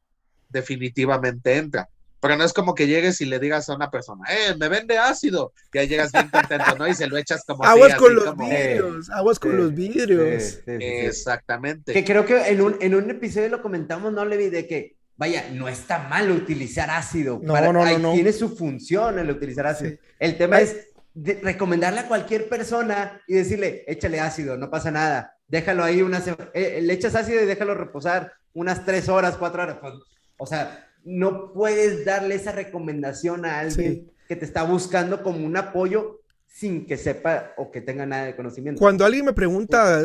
definitivamente entra. Pero no es como que llegues y le digas a una persona, eh, me vende ácido. Y ahí llegas bien contento, ¿no? Y se lo echas como. Aguas con los vidrios, aguas con los vidrios. Exactamente. Que creo que en un, en un episodio lo comentamos, ¿no, Levi? De que, vaya, no está mal utilizar ácido. No, no, no, no, Tiene su función el utilizar ácido. El tema es recomendarle a cualquier persona y decirle, échale ácido, no pasa nada. Déjalo ahí una eh, le echas ácido y déjalo reposar unas tres horas, cuatro horas. Pues, o sea, no puedes darle esa recomendación a alguien que te está buscando como un apoyo sin que sepa o que tenga nada de conocimiento. Cuando alguien me pregunta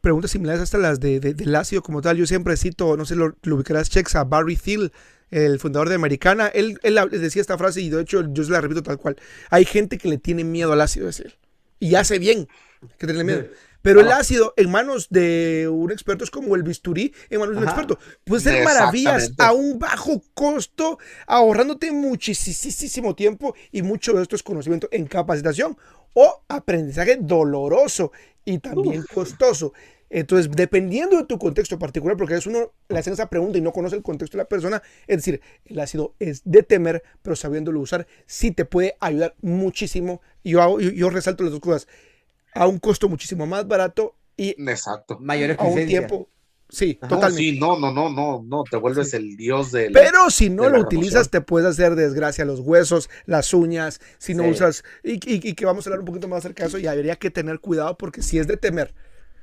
preguntas similares hasta las de, del ácido como tal, yo siempre cito, no sé, lo, ubicarás checks a Barry Thiel, el fundador de Americana, él, él decía esta frase y de hecho yo se la repito tal cual. Hay gente que le tiene miedo al ácido, es él. Y hace bien que tenerle miedo. Pero el ácido en manos de un experto es como el bisturí en manos de un experto. Puede ser maravillas a un bajo costo, ahorrándote muchísimo tiempo y mucho de esto es conocimiento en capacitación o aprendizaje doloroso y también costoso. Entonces, dependiendo de tu contexto particular, porque es uno le hacen esa pregunta y no conoce el contexto de la persona, es decir, el ácido es de temer, pero sabiéndolo usar, sí te puede ayudar muchísimo. Yo, yo, resalto las dos cosas, a un costo muchísimo más barato y Exacto. mayor eficiencia. A un tiempo. Sí, totalmente. Sí, no, no, no, no, no, te vuelves el dios del. Pero si no lo utilizas, te puedes hacer desgracia los huesos, las uñas, si no usas. Y, y, y, que vamos a hablar un poquito más acerca de eso, y habría que tener cuidado porque si es de temer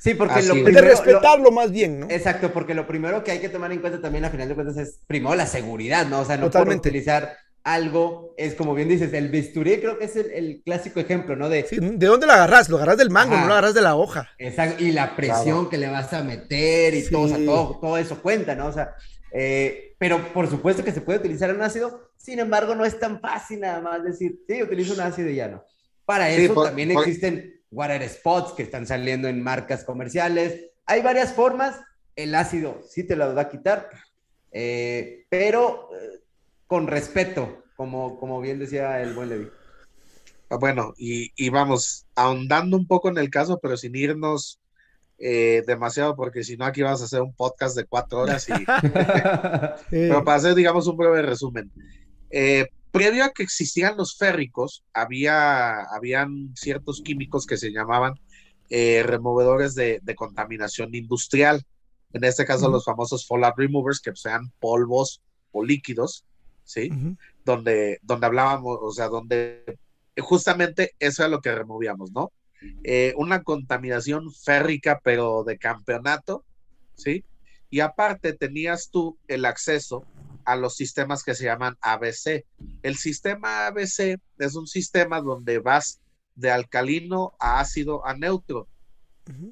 Sí, porque lo primero, de respetarlo más bien, ¿no? Exacto, porque lo primero que hay que tomar en cuenta también a final de cuentas es primero la seguridad, ¿no? O sea, no por utilizar algo, es como bien dices, el bisturí creo que es el, clásico ejemplo, ¿no? De, ¿De dónde lo agarras? Lo agarras del mango, no lo agarras de la hoja. Exacto, y la presión que le vas a meter y todo, o sea, todo, todo, eso cuenta, ¿no? O sea, eh, pero por supuesto que se puede utilizar un ácido, sin embargo, no es tan fácil nada más decir, sí, utilizo un ácido y ya no. Para eso también existen water spots que están saliendo en marcas comerciales. Hay varias formas. El ácido sí te lo va a quitar, eh, pero eh, con respeto, como, como bien decía el buen Levi. Ah, bueno, y, vamos, ahondando un poco en el caso, pero sin irnos eh, demasiado, porque si no aquí vas a hacer un podcast de cuatro horas. Y... pero para hacer, digamos, un breve resumen. Eh, previo a que existían los férricos, había, habían ciertos químicos que se llamaban eh, removedores de, contaminación industrial. En este caso, los famosos fallout removers, que sean polvos o líquidos, ¿sí? donde, donde hablábamos, o sea, donde justamente eso es lo que removíamos, ¿no? Eh, una contaminación férrica, pero de campeonato, ¿sí? Y aparte tenías tú el acceso a los sistemas que se llaman ABC. El sistema ABC es un sistema donde vas de alcalino a ácido a neutro.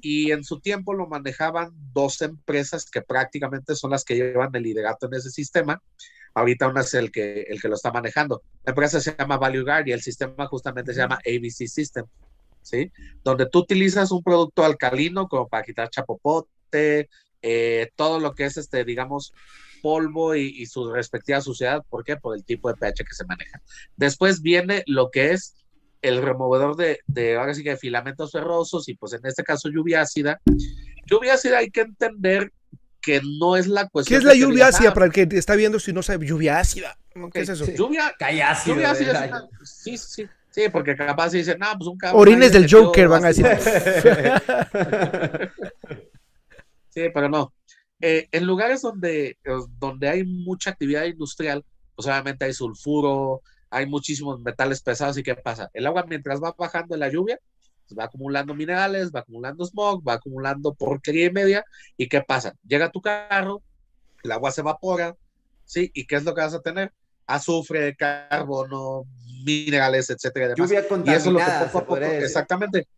Y en su tiempo lo manejaban dos empresas que prácticamente son las que llevan el liderato en ese sistema. Ahorita una es el que, el que lo está manejando. La empresa se llama Value Guard y el sistema justamente se llama ABC System. ¿Sí? Donde tú utilizas un producto alcalino como para quitar chapopote, eh, todo lo que es, este, digamos, polvo y, su respectiva suciedad. ¿Por qué? Por el tipo de pH que se maneja. Después viene lo que es el removedor de, de ahora sí que de filamentos ferrosos y pues en este caso lluvia ácida. Lluvia ácida hay que entender que no es la cuestión. ¿Qué es la lluvia ácida ah, para el que está viendo si no sabe lluvia ácida? ¿Qué es eso? Lluvia, lluvia ácida. sí, sí. Sí, porque capaz si dicen, no, pues un cabrón. Orines del Joker, van a decir. sí, pero no. Eh, en lugares donde, eh, donde hay mucha actividad industrial, pues obviamente hay sulfuro, hay muchísimos metales pesados y ¿qué pasa? El agua mientras va bajando en la lluvia, pues va acumulando minerales, va acumulando smog, va acumulando porquería y media y ¿qué pasa? Llega tu carro, el agua se evapora, ¿sí? ¿Y qué es lo que vas a tener? Azufre, carbono, minerales, etcétera. Lluvia contaminada, y eso es lo que poco exactamente,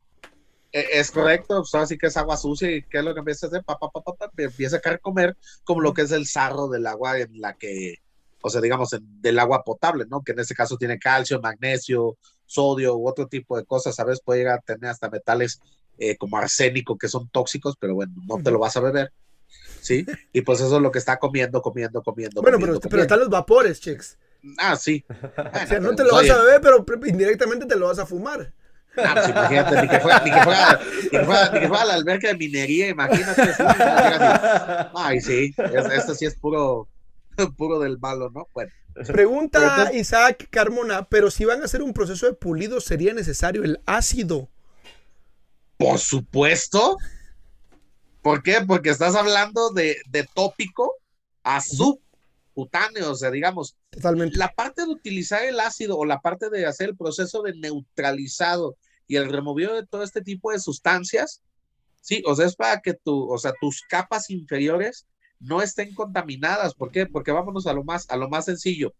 e, es correcto, pues así que es agua sucia y qué es lo que empieza a hacer, pa, pa, pa, empieza a comer como lo que es el sarro del agua en la que, o sea, digamos, del agua potable, ¿no? Que en este caso tiene calcio, magnesio, sodio u otro tipo de cosas, ¿sabes? Puede llegar a tener hasta metales eh, como arsénico que son tóxicos, pero bueno, no te lo vas a beber, ¿sí? Y pues eso es lo que está comiendo, comiendo, comiendo. Bueno, pero, pero están los vapores, chicos. Ah, sí. o sea, no te lo vas a beber, pero indirectamente te lo vas a fumar. Ah, pues imagínate, ni que fuera, ni que fuera, ni que fuera, ni que fuera la alberca de minería, imagínate. Ay, sí, esto sí es puro, puro del malo, ¿no? Bueno. Pregunta Isaac Carmona, pero si van a hacer un proceso de pulido, ¿sería necesario el ácido? Por supuesto. ¿Por qué? Porque estás hablando de, de tópico a sub cutáneo, o sea, digamos, Totalmente. la parte de utilizar el ácido o la parte de hacer el proceso de neutralizado y el removido de todo este tipo de sustancias, sí, o sea, es para que tu, o sea, tus capas inferiores no estén contaminadas. ¿Por qué? Porque vámonos a lo más, a lo más sencillo.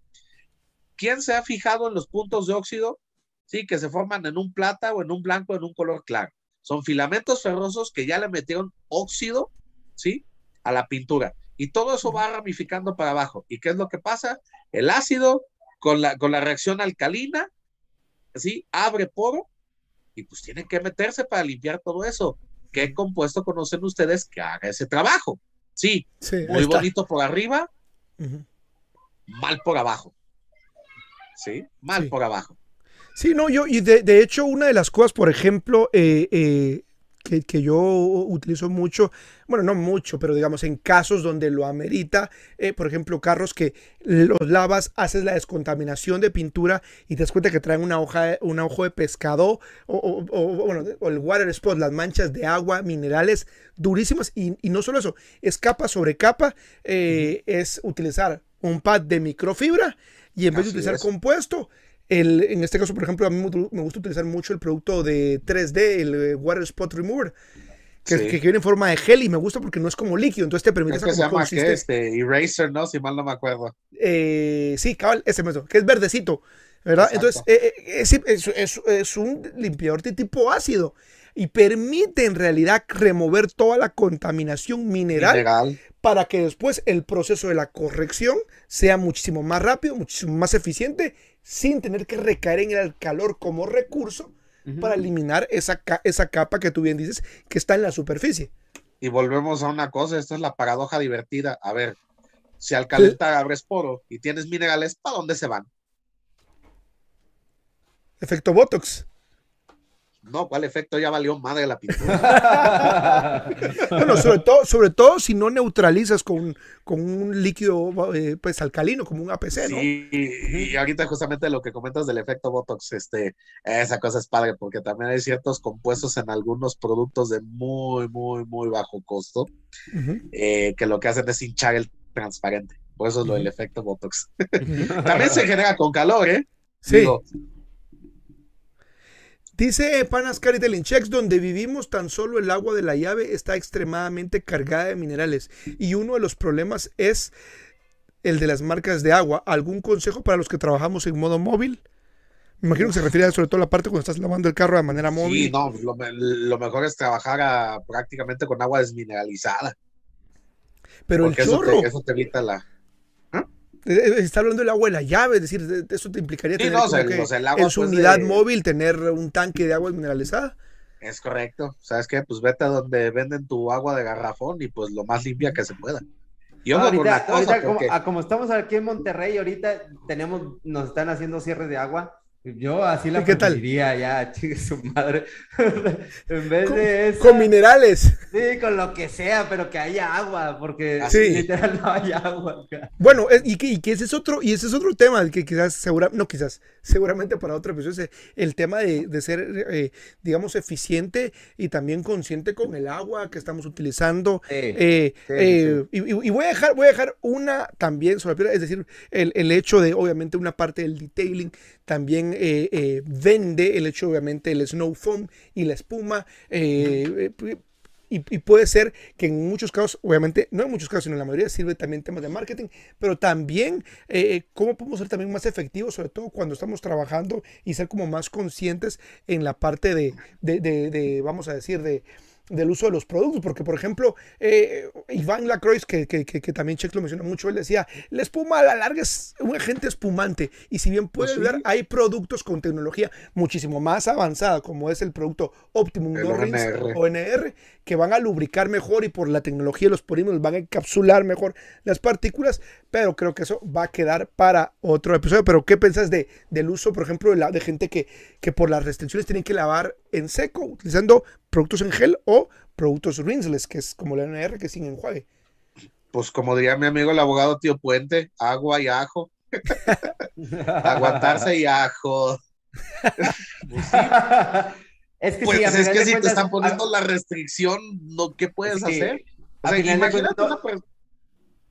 ¿Quién se ha fijado en los puntos de óxido? Sí, que se forman en un plata o en un blanco, en un color claro. Son filamentos ferrosos que ya le metieron óxido, ¿sí? A la pintura. y todo eso va ramificando para abajo. ¿Y qué es lo que pasa? El ácido con la, con la reacción alcalina, ¿sí? Abre poro y pues tiene que meterse para limpiar todo eso. ¿Qué compuesto conocen ustedes que haga ese trabajo? Sí, muy bonito por arriba, mal por abajo. ¿Sí? Mal por abajo. Sí, no, yo, y de, de, hecho, una de las cosas, por ejemplo, eh, eh, que, yo utilizo mucho, bueno, no mucho, pero digamos en casos donde lo amerita, eh, por ejemplo, carros que los lavas, haces la descontaminación de pintura y te das cuenta que traen una hoja, un ojo de pescado o, bueno, el water spot, las manchas de agua, minerales durísimas y, no solo eso, es capa sobre capa, eh, es utilizar un pad de microfibra y en vez de utilizar compuesto, en este caso, por ejemplo, a mí me gusta utilizar mucho el producto de 3D, el eh, Water Spot Remover. Que, viene en forma de gel y me gusta porque no es como líquido, entonces te permite... Es que se llama que este, Eraser, ¿no? Si mal no me acuerdo. Eh, sí, cabal, ese mismo, que es verdecito, ¿verdad? Entonces, eh, es, un limpiador de tipo ácido y permite en realidad remover toda la contaminación mineral, para que después el proceso de la corrección sea muchísimo más rápido, muchísimo más eficiente sin tener que recaer en el calor como recurso para eliminar esa, esa capa que tú bien dices que está en la superficie. Y volvemos a una cosa, esta es la paradoja divertida. A ver, si al calentar abres poro y tienes minerales, ¿para dónde se van? Efecto Botox. No, ¿cuál efecto? Ya valió madre la pintura. bueno, sobre todo, sobre todo si no neutralizas con, con un líquido eh, pues alcalino, como un APC, ¿no? Sí, y ahorita justamente lo que comentas del efecto Botox, este, esa cosa es padre, porque también hay ciertos compuestos en algunos productos de muy, muy, muy bajo costo, eh, que lo que hacen es hinchar el transparente. Por eso es lo del efecto Botox. también se genera con calor, ¿eh? Sí. Dice Panas Checks, donde vivimos tan solo el agua de la llave está extremadamente cargada de minerales y uno de los problemas es el de las marcas de agua. ¿Algún consejo para los que trabajamos en modo móvil? Me imagino que se refiere sobre todo a la parte cuando estás lavando el carro de manera móvil. Sí, no, lo, mejor es trabajar prácticamente con agua desmineralizada. Pero el chorro. eso te evita la, eh, eh, está hablando del agua de la llave, es decir, eso te implicaría tener en su unidad móvil tener un tanque de agua mineralizada. Es correcto. ¿Sabes qué? Pues vete a donde venden tu agua de garrafón y pues lo más limpia que se pueda. Y ahorita, como, como, estamos aquí en Monterrey, ahorita tenemos, nos están haciendo cierres de agua yo así la preferiría ya, chique su madre. en vez de eso. Con minerales. Sí, con lo que sea, pero que haya agua, porque literal no hay agua Bueno, y que, y que, ese es otro, y ese es otro tema, que quizás, segura, no quizás, seguramente para otro episodio, el tema de, de ser, eh, digamos, eficiente y también consciente con el agua que estamos utilizando. Eh, eh, y, voy a dejar, voy a dejar una también sobre es decir, el, el hecho de, obviamente, una parte del detailing también eh, eh, vende el hecho, obviamente, el snow foam y la espuma. Eh, y, puede ser que en muchos casos, obviamente, no en muchos casos, sino en la mayoría, sirve también temas de marketing, pero también cómo podemos ser también más efectivos, sobre todo cuando estamos trabajando y ser como más conscientes en la parte de, de vamos a decir, de del uso de los productos, porque por ejemplo, eh, Iván Lacroix, que, que, que, también Chex lo menciona mucho, él decía, la espuma a la larga es un agente espumante, y si bien puede pues ayudar, hay productos con tecnología muchísimo más avanzada, como es el producto Optimum ONR. ONR, que van a lubricar mejor y por la tecnología de los polímeros van a encapsular mejor las partículas, pero creo que eso va a quedar para otro episodio. Pero ¿qué piensas de, del uso, por ejemplo, de, la, de gente que, que por las restricciones tienen que lavar en seco, utilizando productos en gel o productos rinseless, que es como la NR, que es sin enjuague? Pues como diría mi amigo el abogado Tío Puente, agua y ajo. Aguantarse y ajo. Pues es que, pues es que si te están poniendo la restricción, ¿no, ¿qué puedes hacer? O sea, imagínate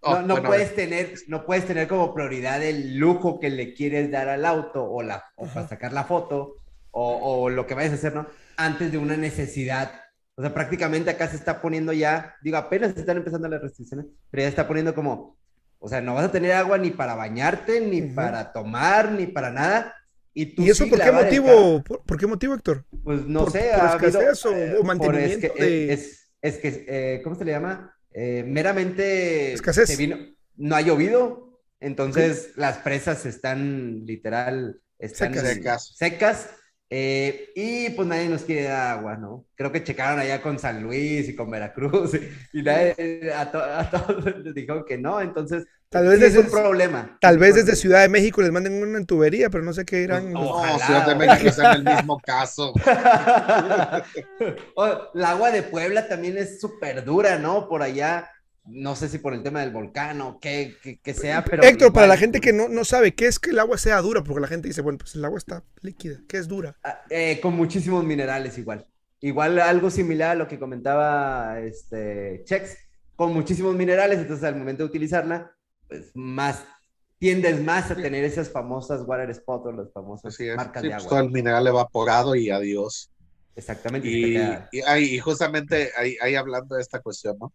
no, no, oh, puedes tener, no puedes tener como prioridad el lujo que le quieres dar al auto o, la, o para sacar la foto o, o, lo que vayas a hacer, ¿no? Antes de una necesidad. O sea, prácticamente acá se está poniendo ya, digo, apenas se están empezando las restricciones, pero ya está poniendo como, o sea, no vas a tener agua ni para bañarte, ni para tomar, ni para nada. ¿Y, eso por qué motivo, por, qué motivo, Héctor? Pues no sé, por escasez o, eh, mantenimiento es que, es, es que eh, ¿cómo se le llama? eh, meramente Escasez. se vino- no ha llovido, entonces las presas están literal, están Secas. Secas. Eh, y pues nadie nos quiere dar agua, ¿no? Creo que checaron allá con San Luis y con Veracruz y, nadie, a, to- a todos les dijeron que no, entonces Tal vez sí es un problema. Tal vez desde Ciudad de México les manden una en tubería, pero no sé qué irán. No, los- No, Ojalá, Ciudad de ojalá. México está en el mismo caso. O, el agua de Puebla también es súper dura, ¿no? Por allá, no sé si por el tema del volcán o qué, qué- qué sea, pero... Héctor, para la gente que no, no sabe, ¿qué es que el agua sea dura? Porque la gente dice, bueno, pues el agua está líquida. ¿Qué es dura? ah, eh, con muchísimos minerales igual. Igual algo similar a lo que comentaba este Chex, con muchísimos minerales, entonces al momento de utilizarla, pues más, tiendes más a tener esas famosas water spot o las famosas marcas Sí, de pues, agua. todo el mineral evaporado y adiós. Exactamente. Y, y, ahí- y justamente ahí, ahí hablando de esta cuestión, ¿no?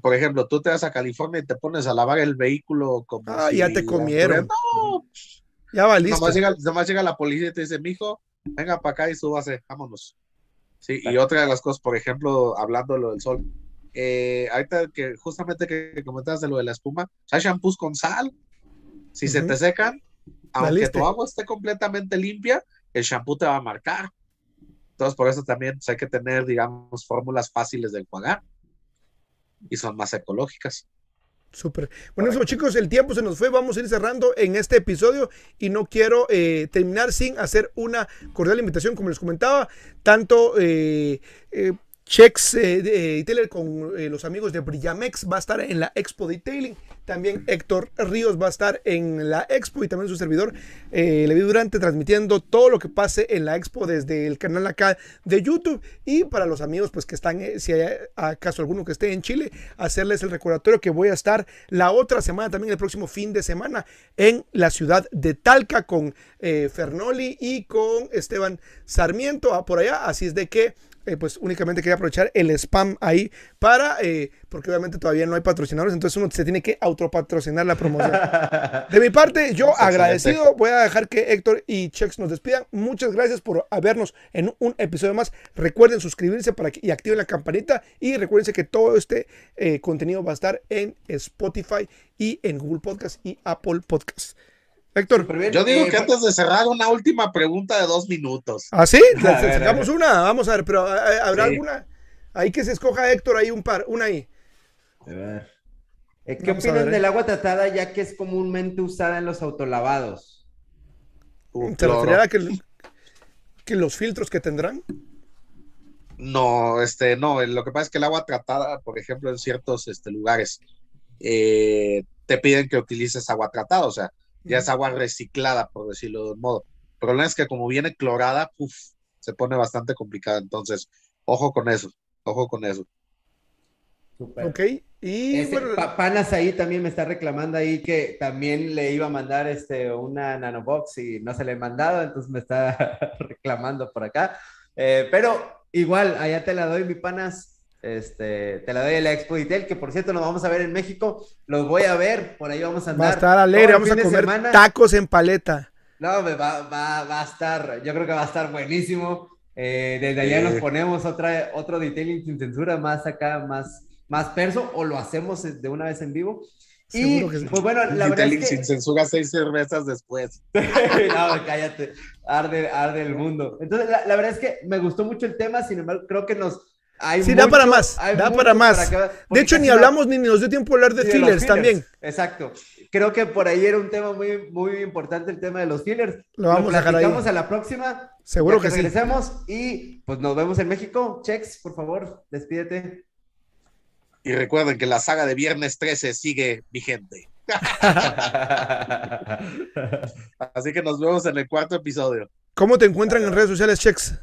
Por ejemplo, tú te vas a California y te pones a lavar el vehículo como Ah, si ya te comieron. No, Ya valiste. nomás llega, nomás llega la policía y te dice, mijo, venga para acá y súbase, vámonos. Sí, y otra de las cosas, por ejemplo, hablando de lo del sol, eh, ahorita que justamente que comentabas de lo de la espuma, hay shampoos con sal. Si se te secan, aunque Valiste. tu agua esté completamente limpia, el shampoo te va a marcar. Entonces, por eso también pues, hay que tener, digamos, fórmulas fáciles de enjuagar y son más ecológicas. Súper. Bueno, eso, chicos, el tiempo se nos fue. Vamos a ir cerrando en este episodio y no quiero eh, terminar sin hacer una cordial invitación, como les comentaba, tanto eh, eh, Chex eh, de- Detailer con eh, los amigos de Brillamex va a estar en la Expo Detailing. También Héctor Ríos va a estar en la Expo y también su servidor eh, Levi Durante transmitiendo todo lo que pase en la Expo desde el canal acá de YouTube. Y para los amigos, pues que están, eh, si hay acaso alguno que esté en Chile, hacerles el recordatorio que voy a estar la otra semana, también el próximo fin de semana, en la ciudad de Talca con eh, Fernoli y con Esteban Sarmiento ah, por allá. Así es de que eh, pues únicamente quería aprovechar el spam ahí para, eh, porque obviamente todavía no hay patrocinadores, entonces uno se tiene que autopatrocinar la promoción. De mi parte, yo Excelente. agradecido, voy a dejar que Héctor y Chex nos despidan. Muchas gracias por vernos en un episodio más. Recuerden suscribirse para que, y activen la campanita y recuerden que todo este eh, contenido va a estar en Spotify y en Google Podcast y Apple Podcast. Héctor. Yo digo Eh, que antes de cerrar, una última pregunta de dos minutos. ¿así? A ver, a sacamos una, vamos a ver, pero eh, ¿habrá Sí. alguna? Ahí que se escoja Héctor, ahí un par, una ahí. A ver. Eh, ¿Qué Vamos opinan ver, eh. del agua tratada ya que es comúnmente usada en los autolavados? Uh, ¿Se cloro. referirá a que, que los filtros que tendrán? No, este, no, lo que pasa es que el agua tratada, por ejemplo, en ciertos este, lugares, eh, te piden que utilices agua tratada, o sea, ya es agua reciclada, por decirlo de un modo. El problema es que como viene clorada, puf, se pone bastante complicada, entonces, ojo con eso, ojo con eso. Súper. Ok, y bueno, Pa- Panas ahí también me está reclamando ahí que también le iba a mandar este, una nanobox y no se le he mandado, entonces me está reclamando por acá. Eh, pero igual, allá te la doy, mi panas. Este, te la doy en la Expo Detail, que por cierto nos vamos a ver en México. Los voy a ver, por ahí vamos a andar. va a estar alegre, el vamos a comer semana. tacos en paleta. No, va, va, va a estar, yo creo que va a estar buenísimo. Eh, desde allá Eh. nos ponemos otra, otro detailing sin censura, más acá, más, más perso, o lo hacemos de una vez en vivo. Y que sí. pues bueno, la verdad Detailing es que... sin censura, seis cervezas después. no, cállate, arde, arde el mundo. Entonces, la, la verdad es que me gustó mucho el tema, sin embargo, creo que nos... Hay Sí, da para más, hay da para más. que- De hecho, ni hablamos ni, nos dio tiempo de hablar de Sí, fillers también. Exacto. Creo que por ahí era un tema muy, muy importante el tema de los fillers. Lo vamos a dejar ahí. a la próxima. Seguro que sí. regresemos y pues nos vemos en México. Chex, por favor, despídete. Y recuerden que la saga de Viernes 13 sigue vigente. Así que nos vemos en el cuarto episodio. ¿Cómo te encuentran en redes sociales, Chex?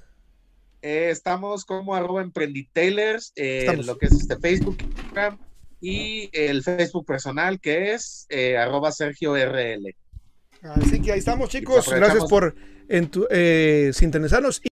Eh, estamos como arroba emprenditailers eh, en lo que es este Facebook Instagram, y el Facebook personal que es eh, arroba Sergio RL. Así que ahí estamos, chicos. Gracias por entu- eh, sintonizarnos.